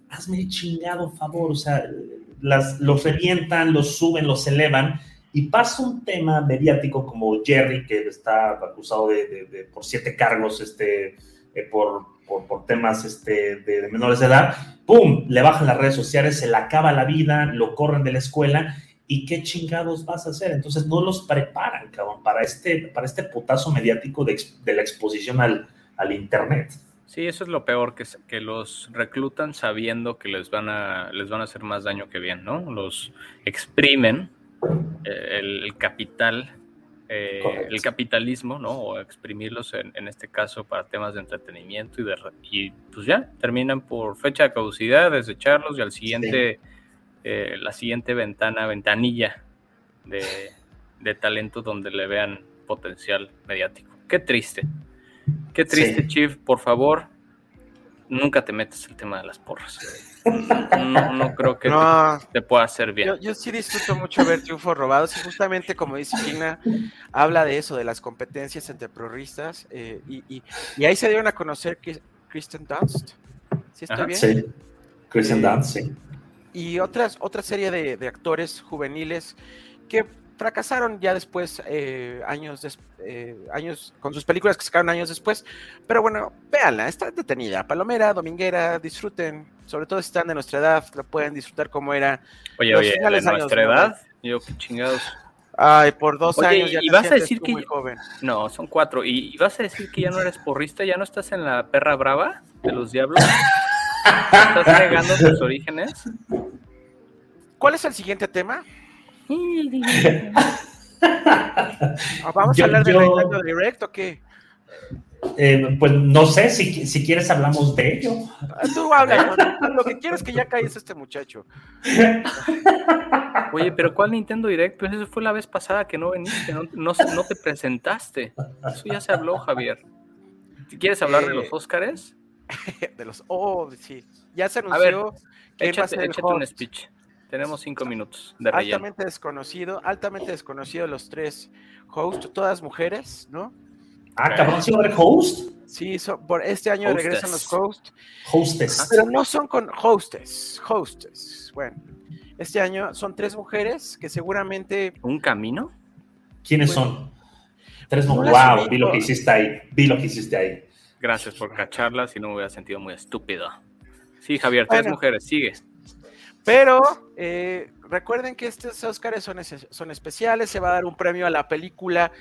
Hazme el chingado favor, o sea, las, los revientan, los suben, los elevan, y pasa un tema mediático como Jerry, que está acusado de, por siete cargos este, eh, por, por, por temas este, de, menores de edad, ¡pum! Le bajan las redes sociales, se le acaba la vida, lo corren de la escuela, ¿y qué chingados vas a hacer? Entonces no los preparan, cabrón, para este, para este putazo mediático de, de la exposición al, al Internet. Sí, eso es lo peor, que, que los reclutan sabiendo que les van a, les van a hacer más daño que bien, ¿no? Los exprimen el, el capital, eh, el capitalismo, ¿no? O exprimirlos en, en este caso para temas de entretenimiento y de y pues ya terminan por fecha de caducidad, desecharlos y al siguiente, eh, la siguiente ventana, ventanilla de, de talento donde le vean potencial mediático. Qué triste. Qué triste, Sí. Chief. Por favor, nunca te metas el tema de las porras. No, no creo que No, te, te pueda hacer bien. Yo, yo sí disfruto mucho ver triunfos robados y justamente como dice Gina, habla de eso, de las competencias entre prorristas eh, y, y- y ahí se dieron a conocer que Kristen Dunst, ¿sí estoy Ajá, bien? Sí. Christian Eh, Dunst, sí. Y otras, otra serie de, de actores juveniles que fracasaron ya después, eh, años, des- eh, años, con sus películas que sacaron años después, pero bueno, véanla, está detenida, palomera, dominguera, disfruten, sobre todo si están de nuestra edad, la pueden disfrutar como era Oye, oye, de años nuestra 90. edad, yo qué chingados. Ay, por dos Oye, años ya y te vas a decir que muy ya- joven. No, son cuatro. ¿Y, y vas a decir que ya no eres porrista? ¿Ya no estás en la perra brava de los diablos? ¿Estás negando tus orígenes? ¿Cuál es el siguiente tema? Ah, ¿Vamos Yo- a hablar de yo- Nintendo Direct o qué? Eh, pues no sé, si, si quieres hablamos de ello. Tú habla, ¿no? lo que quieres es que ya calles este muchacho. Oye, pero ¿cuál Nintendo Direct? Pues eso fue la vez pasada que no viniste, no, no, te presentaste. Eso ya se habló, Javier. ¿Quieres hablar de Eh, los Óscares? De los. Oh, sí. Ya se A ver, anunció va a Échate, ser el échate un speech. Tenemos cinco minutos de relleno. altamente desconocido, altamente desconocido los tres hosts, todas mujeres, ¿no? Ah, cabrón, ¿sí va a haber host? Sí, son- por este año Hostess. regresan los hosts, Hostess. pero no son con hostes, hostes. Bueno, este año son tres mujeres que seguramente ¿Un camino? ¿Quiénes Bueno. son? Tres No mo- las Wow, vi lo que hiciste ahí. Vi lo que hiciste ahí. Gracias por cacharla, si no me hubiera sentido muy estúpido. Sí, Javier, tres Bueno. mujeres, sigue. Pero eh, recuerden que estos Oscars son, son especiales, se va a dar un premio a la película.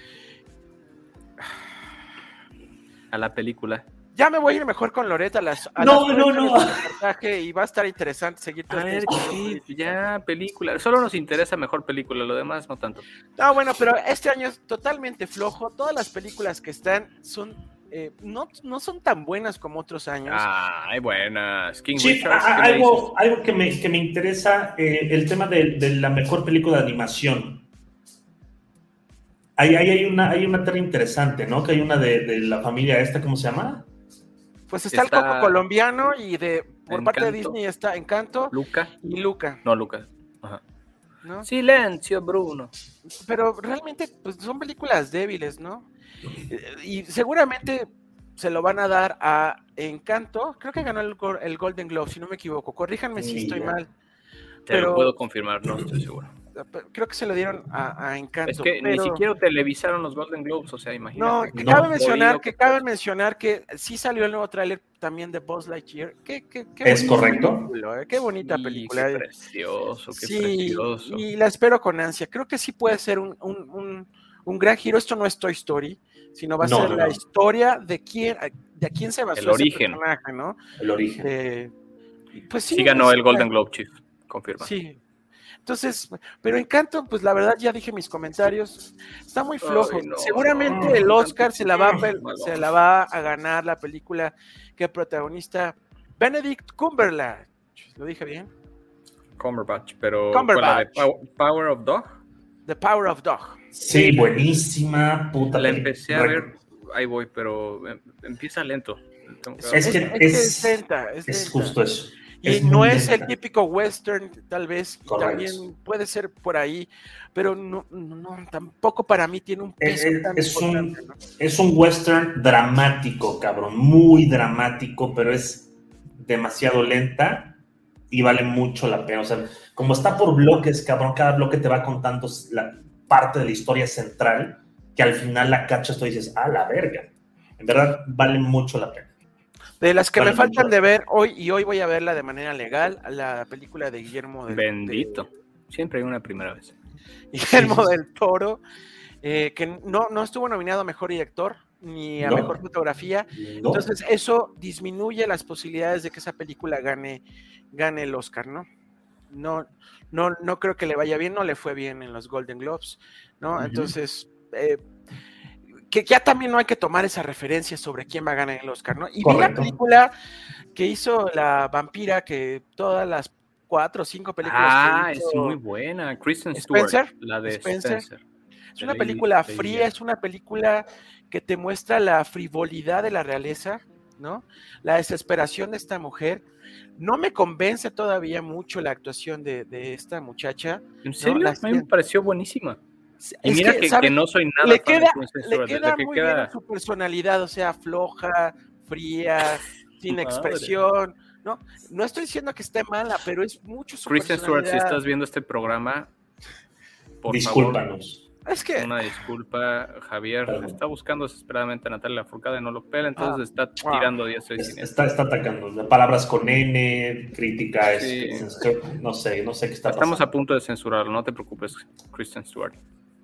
A la película. Ya me voy a ir mejor con Loreta a las. a No, las no, no. Y va a estar interesante seguir todo A este sí, ya, película. Solo nos interesa mejor película, lo demás no tanto. No, bueno, pero este año es totalmente flojo. Todas las películas que están son eh, no, no son tan buenas como otros años. Ay, buenas. King Sí, Richards, algo, algo que, me, que me interesa, eh, el tema de, de la mejor película de animación. Ahí, ahí hay, una, hay una terna interesante, ¿no? Que hay una de, de la familia esta, ¿cómo se llama? pues está, está- el Coco colombiano y de por parte de. Disney está Encanto Luca. y Luca, No, Luca. Ajá. ¿no? Silencio, Bruno. Pero realmente pues, son películas débiles, ¿no? Y seguramente se lo van a dar a Encanto. Creo que ganó el, go- el Golden Globe, si no me equivoco. Corríjanme si estoy ya. mal. Te Pero- lo puedo confirmar, no estoy seguro. Creo que se lo dieron a, a Encanto. Es que ni siquiera televisaron los Golden Globes, o sea, No, imagínate. que No. cabe mencionar que cabe mencionar que sí salió el nuevo tráiler también de Buzz Lightyear. Qué, qué, qué Es correcto. película, eh, Qué bonita Y película. Qué precioso, qué Sí, precioso. y la espero con ansia. Creo que sí puede ser un, un- un- un gran giro. Esto no es Toy Story, sino va a No, ser no, la no. historia de quién, de a quién se basó El ese origen. personaje, ¿no? El origen. Eh, pues sí, Sí ganó el Golden Globe, Chief. Confirma. Sí. Entonces, pero Encanto, pues la verdad ya dije mis comentarios, está muy flojo. Ay, no, Seguramente no, el Oscar se la, va a, sí, pel- malo. se la va a ganar la película que protagonista Benedict Cumberbatch. ¿Lo dije bien? Cumberbatch, pero Cumberbatch. ¿cuál, la de Pow- Power of Dog. The Power of Dog. Sí, buenísima, puta. La empecé a re- ver, ahí voy, pero em- empieza lento. Que- Es que Es, que es- es lenta, es, Es lenta. justo eso. Y Es no es el típico western, tal vez, y también puede ser por ahí, pero no, tampoco para mí tiene un Es- peso es- tan es un-. Es un western dramático, cabrón. Muy dramático, pero es demasiado lenta y vale mucho la pena. O sea, como está por bloques, cabrón, cada bloque te va contando la parte de la historia central que al final la cachas tú y dices, ah, la verga. En verdad, vale mucho la pena. De las que me faltan mucho. de ver hoy, y hoy voy a verla de manera legal, la película de Guillermo del, Bendito. Siempre hay una primera vez. Guillermo del Toro, eh, que no, no estuvo nominado a mejor director ni a No. mejor fotografía. ¿no? Entonces, eso disminuye las posibilidades de que esa película gane, gane el Oscar, ¿no? No, no, no creo que le vaya bien, no le fue bien en los Golden Globes, ¿no? Entonces, eh, que ya también no hay que tomar esa referencia sobre quién va a ganar el Oscar, ¿no? Y vi la Correcto. película que hizo la vampira, que todas las cuatro o cinco películas Ah, que es muy buena. Kristen Stewart. Spencer, La de Spencer. Spencer. es una película fría, es una película que te muestra la frivolidad de la realeza, ¿no? La desesperación de esta mujer. No me convence todavía mucho la actuación de, de esta muchacha. ¿En serio? la a mí me pareció buenísima. Y Es mira que, no soy nada le queda, le queda que muy queda- bien su personalidad, o sea, floja, fría, sin Madre. expresión. No, no estoy diciendo que esté mala, pero es mucho su Kristen Stewart, si estás viendo este programa, por Discúlpanos. Es que una disculpa. Javier Perdón. está buscando desesperadamente a Natalia Lafourcade, no lo pela, entonces Ah. está tirando 10 Es- cine. Está, está atacando. Palabras con N, crítica, es- Sí. es- no sé, no sé qué está Estamos pasando. a punto de censurarlo, no te preocupes, Kristen Stewart.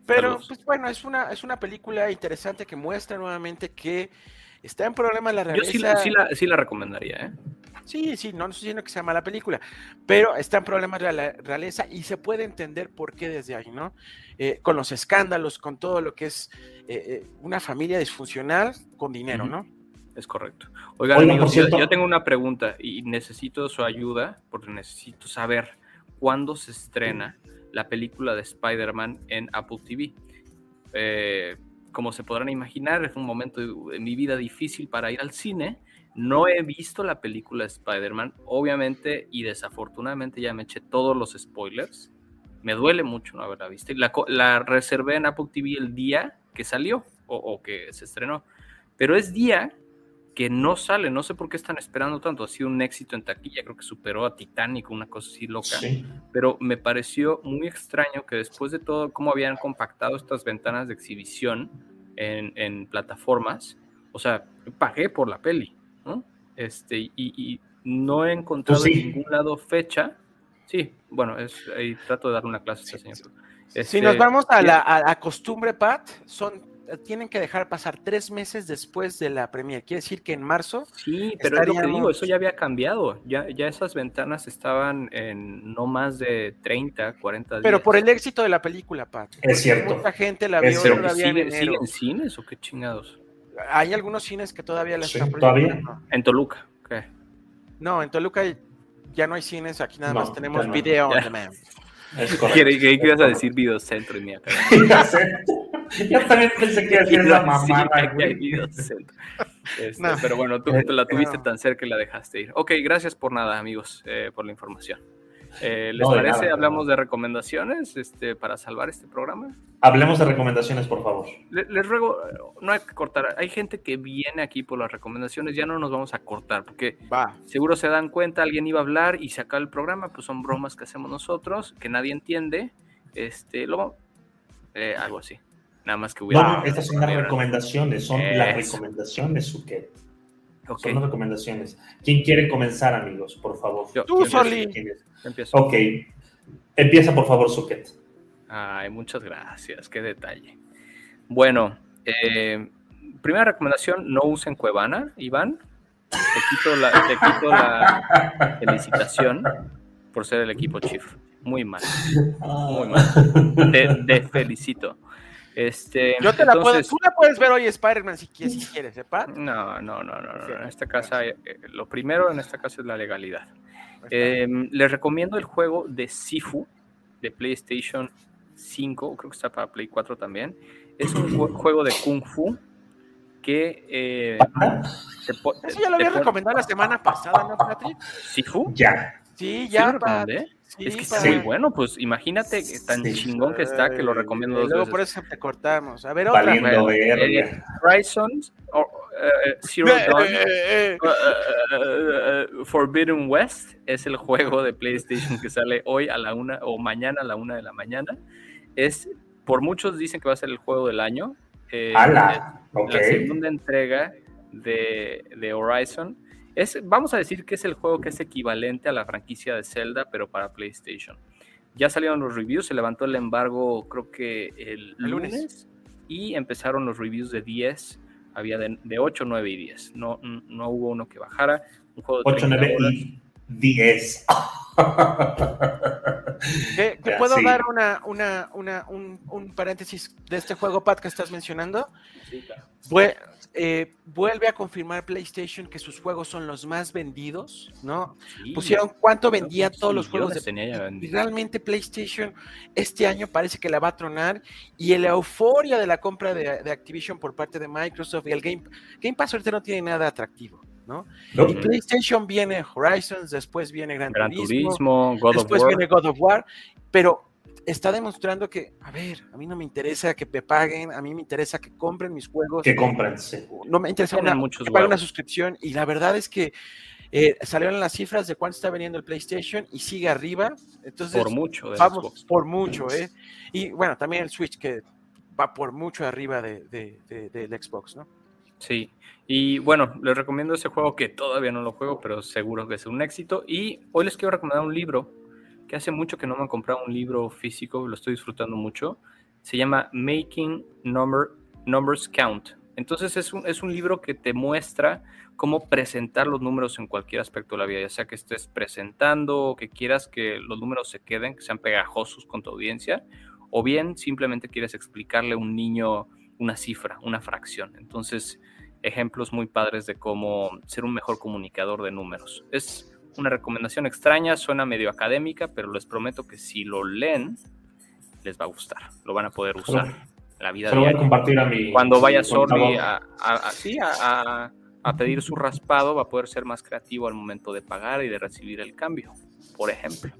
Pero, Saludos. pues bueno, es una, es una película interesante que muestra nuevamente que está en problemas la Yo realeza. sí, sí la, sí la recomendaría, ¿eh? Sí, sí, no, no estoy diciendo que sea mala película, pero está en problemas de la realeza y se puede entender por qué desde ahí, ¿no? Eh, con los escándalos, con todo lo que es eh, eh, una familia disfuncional con dinero. ¿no? Es correcto. Oigan, Oigan, amigos, yo, yo tengo una pregunta y necesito su ayuda porque necesito saber cuándo se estrena la película de Spider-Man en Apple TV. Eh, como se podrán imaginar, es un momento de mi vida difícil para ir al cine. No he visto la película de Spider-Man, obviamente y desafortunadamente ya me eché todos los spoilers. Me duele mucho no haberla visto. La, la reservé en Apple TV el día que salió o, o que se estrenó. Pero es día que no sale, no sé por qué están esperando tanto. Ha sido un éxito en taquilla, creo que superó a Titanic, una cosa así loca Sí. pero me pareció muy extraño que después de todo cómo habían compactado estas ventanas de exhibición en, en plataformas, o sea, pagué por la peli, ¿no? Este, y, y no he encontrado Pues sí. en ningún lado fecha. Sí, bueno, es, ahí trato de darle una clase a este señor. Si Este, nos vamos a bien. la, a la costumbre, Pat, son tienen que dejar pasar tres meses después de la premier. Quiere decir que en marzo Sí, pero es lo que digo, estaríamos- eso ya había cambiado. Ya, ya esas ventanas estaban en no más de 30, 40 días. Pero por el éxito de la película, Pat. Es cierto. Mucha gente la vio cierto. todavía en ¿Sigue, enero. sigue en cines o qué chingados? Hay algunos cines que todavía la Sí, están todavía. proyectando. En Toluca. ¿qué? No, en Toluca ya no hay cines, aquí nada No, más tenemos no. video on demand. Es correcto. creí que ibas a decir videocentro y mía. Yo también pensé que iba a decir esa mamada, güey. Este, No. Pero bueno, tú, tú la tuviste no. tan cerca y la dejaste ir. Ok, gracias por nada, amigos, eh, por la información. Eh, ¿Les No, parece? nada, Hablamos no. de recomendaciones este, para salvar este programa. Hablemos de recomendaciones, por favor. Le- Les ruego, eh, no hay que cortar. Hay gente que viene aquí por las recomendaciones, ya no nos vamos a cortar, porque Va. seguro se dan cuenta, alguien iba a hablar y se acaba el programa, pues son bromas que hacemos nosotros, que nadie entiende. Este, lo, eh, algo así. Nada más que No, hubiera. no, estas son las recomendaciones, son las recomendaciones, Suket. Ok, Son las recomendaciones. ¿Quién quiere comenzar, amigos? Por favor. Yo- Tú, Soli. Ok. Empieza, por favor, Suket. Ay, muchas gracias, qué detalle. Bueno, eh, primera recomendación, no usen Cuevana, Iván. Te quito la, te quito la felicitación por ser el equipo Chief. Muy mal, muy mal. Te, te felicito. Este, Yo te la puedo, tú la puedes ver hoy Spider-Man si quieres, si quieres, ¿eh, Pat? No, no, no, no, no. En esta casa, eh, eh, lo primero en esta casa es la legalidad. Eh, les recomiendo el juego de Sifu de PlayStation 5, creo que está para Play 4 también. Es un jue- juego de Kung Fu que eh, te Eso ya lo había recomendado la semana pasada, ¿no, Patrick? ¿Sifu? Ya. Sí, ¿Sí ya, Pat. recomendé? Sí, es que Pat. está muy bueno, pues imagínate tan Sí. chingón que está que lo recomiendo dos luego veces. por eso te cortamos. A ver, otra. Verga. eh, Horizon o, eh, Zero Eh, Dawn eh, eh, Uh, uh, uh, Forbidden West es el juego de PlayStation que sale hoy a la una o mañana a la una de la mañana. Es, por muchos dicen que va a ser el juego del año. Eh, ¡Hala! Ok. La segunda entrega de, de Horizon. Es, vamos a decir que es el juego que es equivalente a la franquicia de Zelda, pero para PlayStation. Ya salieron los reviews, se levantó el embargo creo que el, El lunes. lunes. y empezaron los reviews de 10, había de, de 8, 9 y 10. No, no hubo uno que bajara. Un juego de 8, 30 9 horas. y 10. ¿Te, puedo sí. dar una, una, una, un, un paréntesis de este juego, Pat, que estás mencionando? Vue- eh, vuelve a confirmar PlayStation que sus juegos son los más vendidos, ¿no? Sí, Pusieron cuánto vendía todos los juegos de Y realmente PlayStation este año parece que la va a tronar y la euforia de la compra de, de Activision por parte de Microsoft y el Game, Game Pass ahorita no tiene nada atractivo, ¿no? Y PlayStation viene Horizons, después viene Gran, Gran Turismo, Turismo, God of después War. viene God of War, pero está demostrando que, a ver, a mí no me interesa que me paguen, a mí me interesa que compren mis juegos, Que compren, sí. no me interesa una, muchos que paguen una suscripción y la verdad es que eh, salieron las cifras de cuánto está vendiendo el PlayStation y sigue arriba, entonces por mucho vamos Xbox. por mucho, ¿eh? Y bueno, también el Switch que va por mucho arriba de, de- de- del Xbox, ¿no? Sí, y bueno, les recomiendo ese juego que todavía no lo juego, pero seguro que es un éxito. Y hoy les quiero recomendar un libro que hace mucho que no me han comprado un libro físico, lo estoy disfrutando mucho. Se llama Making Number, Numbers Count. Entonces es un, es un libro que te muestra cómo presentar los números en cualquier aspecto de la vida, ya sea que estés presentando o que quieras que los números se queden, que sean pegajosos con tu audiencia, o bien simplemente quieres explicarle a un niño una cifra, una fracción. Entonces, ejemplos muy padres de cómo ser un mejor comunicador de números. Es una recomendación extraña, suena medio académica, pero les prometo que si lo leen, les va a gustar, lo van a poder usar en la vida Se lo voy a diaria. compartir a mi. Cuando vaya. Sorry a, a- a- sí, a- a- a pedir su raspado, va a poder ser más creativo al momento de pagar y de recibir el cambio, por ejemplo.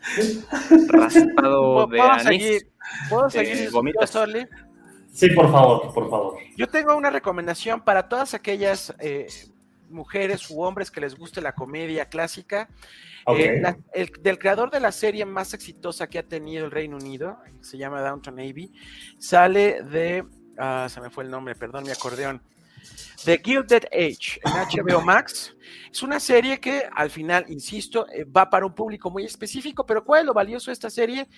Raspado de ¿Puedo anís. seguir? ¿Puedo seguir? Sí, por favor, por favor. Yo tengo una recomendación para todas aquellas eh, mujeres u hombres que les guste la comedia clásica. Ok. Eh, la- el- del creador de la serie más exitosa que ha tenido el Reino Unido, se llama Downton Abbey, sale de. ah, se me fue el nombre, perdón, mi acordeón. The Gilded Age en HBO Max. Es una serie que al final, insisto, eh, va para un público muy específico, pero ¿cuál es lo valioso de esta serie?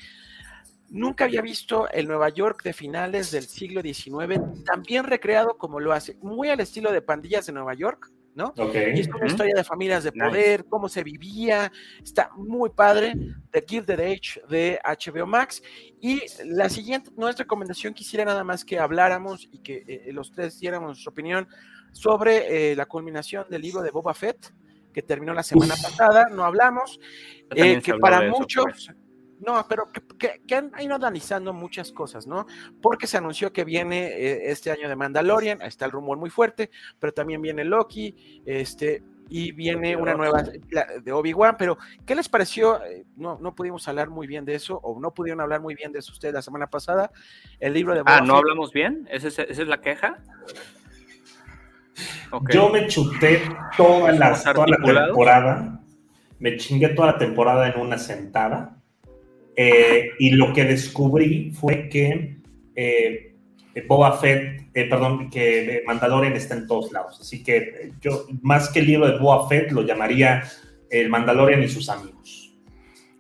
Nunca había visto el Nueva York de finales del siglo XIX tan bien recreado como lo hace, muy al estilo de pandillas de Nueva York, ¿no? Ok. Y es una historia de familias de Nice. poder, cómo se vivía, está muy padre, The Gilded Age de HBO Max. Y la siguiente, no es recomendación, quisiera nada más que habláramos y que eh, los tres diéramos nuestra opinión sobre eh, la culminación del libro de Boba Fett, que terminó la semana pasada, no hablamos, eh, que habló para de eso, muchos... pues. No, pero que, que- que han ido analizando muchas cosas, ¿no? Porque se anunció que viene eh, este año de Mandalorian, ahí está el rumor muy fuerte, pero también viene Loki, este, y viene una nueva la- de Obi-Wan, pero ¿qué les pareció? Eh, No, no pudimos hablar muy bien de eso, o no pudieron hablar muy bien de eso ustedes la semana pasada, el libro de Boba Ah, ¿no Fett. hablamos bien? ¿Esa es, esa es la queja? Yo me chuté toda la, ¿Estamos toda la temporada. Me chingué toda la temporada en una sentada. Eh, y lo que descubrí fue que eh, Boba Fett, eh, perdón, que eh, Mandalorian está en todos lados. Así que eh, yo, más que el libro de Boba Fett, lo llamaría el Mandalorian y sus amigos.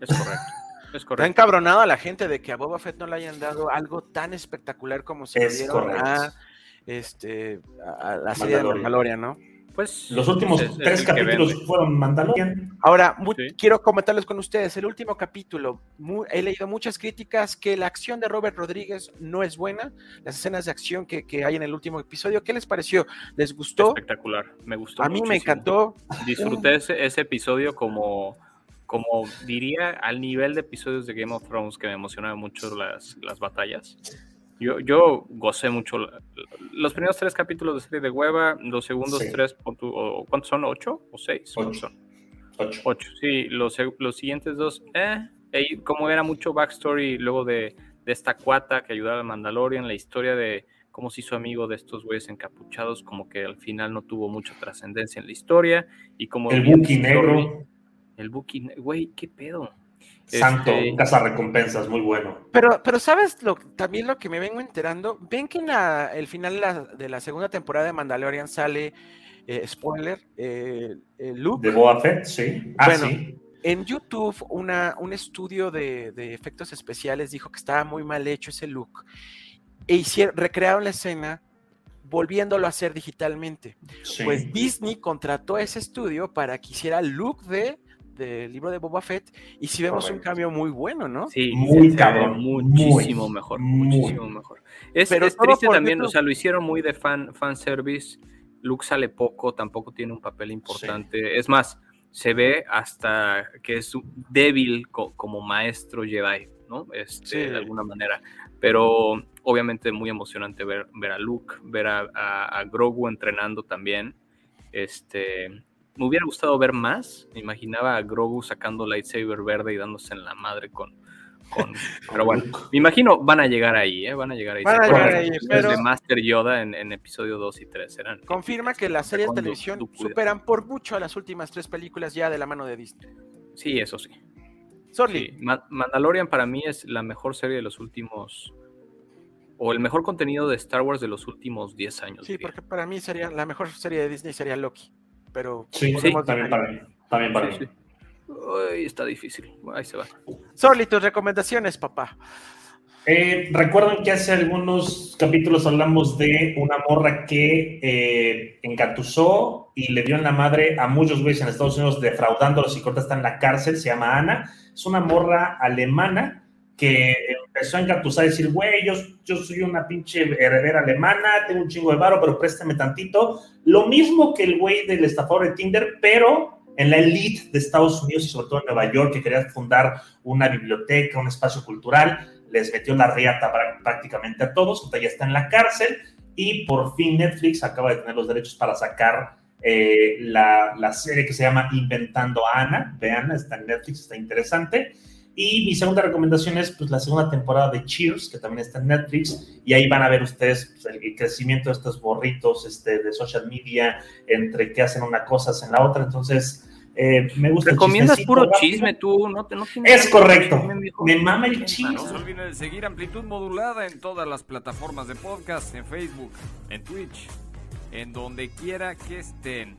Es correcto. Es Está correcto. encabronado a la gente de que a Boba Fett no le hayan dado algo tan espectacular como se lo Es dieron correcto. a, este, a, a la serie de Mandalorian. Mandalorian, ¿no? Pues Los últimos es- es tres capítulos fueron Mandalorian. Ahora, Sí. quiero comentarles con ustedes, el último capítulo, he leído muchas críticas que la acción de Robert Rodríguez no es buena, las escenas de acción que, que hay en el último episodio, ¿qué les pareció? ¿Les gustó? Espectacular. Me gustó. A mí me muchísimo. encantó. Disfruté ese, ese episodio como, como diría, al nivel de episodios de Game of Thrones que me emocionaban mucho las, las batallas. Yo, yo gocé mucho. Los primeros tres capítulos de serie de hueva, los segundos Sí. tres, o- ¿cuántos son? ¿Ocho o seis? ¿Cuántos Ocho. son? Ocho. Ocho, sí. Los, los siguientes dos, eh. eh, como era mucho backstory luego de, de esta cuata que ayudaba a Mandalorian, la historia de cómo se hizo amigo de estos güeyes encapuchados, como que al final no tuvo mucha trascendencia en la historia. Y como El Buki Negro, El Buki, ne- güey, qué pedo. Santo, Este- casa recompensas, muy bueno. Pero, pero ¿sabes lo, también lo que me vengo enterando? Ven que en la- el final de la, de la segunda temporada de Mandalorian sale, eh, spoiler, eh, eh, Luke. De Boba Fett, sí. Ah, Bueno, sí. En YouTube, una, un estudio de, de efectos especiales dijo que estaba muy mal hecho ese look. E hicieron, recrearon la escena volviéndolo a hacer digitalmente. sí. Pues Disney contrató a ese estudio para que hiciera el look de del libro de Boba Fett y si vemos un cambio muy bueno, ¿no? Sí, Muy cabrón, Muchísimo muy, mejor, muy. muchísimo mejor. Es, Pero es todo triste también, o sea, lo hicieron muy de fan, fan service. Luke sale poco, tampoco tiene un papel importante. Es más, se ve hasta que es débil co- como maestro Jedi, ¿no? Este, Sí. De alguna manera. Pero obviamente muy emocionante ver, ver a Luke, ver a, a- a Grogu entrenando también. Este, me hubiera gustado ver más. Me imaginaba a Grogu sacando lightsaber verde y dándose en la madre con. con- pero bueno, me imagino van a llegar ahí, ¿eh? Van a llegar ahí. Van ¿Se a llegar ahí, pero- de Master Yoda en, en episodio 2 y 3 eran. Confirma que las series de Du- televisión superan por mucho a las últimas tres películas ya de la mano de Disney. Sí, eso sí. Sorry, Sí, Ma- Mandalorian para mí es la mejor serie de los últimos. O el mejor contenido de Star Wars de los últimos 10 años. sí, diría. porque para mí sería la mejor serie de Disney sería Loki, pero Sí, podemos también para mí. También para Sí, mí. sí. Uy, está difícil. Ahí se va. Sorry, tus recomendaciones, papá. Eh, Recuerden que hace algunos capítulos hablamos de una morra que eh, engatusó y le dio en la madre a muchos güeyes en Estados Unidos defraudándolos y corta está en la cárcel. Se llama Ana. Es una morra alemana que empezó a engatusar y decir, güey, yo, yo soy una pinche heredera alemana, tengo un chingo de varo, pero préstame tantito. Lo mismo que el güey del estafador de Tinder, pero en la elite de Estados Unidos y sobre todo en Nueva York, que quería fundar una biblioteca, un espacio cultural les metió la riata prácticamente a todos, ya está en la cárcel y por fin Netflix acaba de tener los derechos para sacar eh, la, la, serie que se llama Inventando a Ana. Vean, está en Netflix, está interesante. Y mi segunda recomendación es pues, la segunda temporada de Cheers, que también está en Netflix, y ahí van a ver ustedes pues, el, crecimiento de estos borritos este, de social media, entre que hacen una cosa, hacen la otra. Entonces, eh, me gusta. Recomiendas puro chisme tú, no, no Es correcto. Me mama el chisme. No se olviden de seguir Amplitud Modulada en todas las plataformas de podcast, en Facebook, en Twitch, en donde quiera que estén.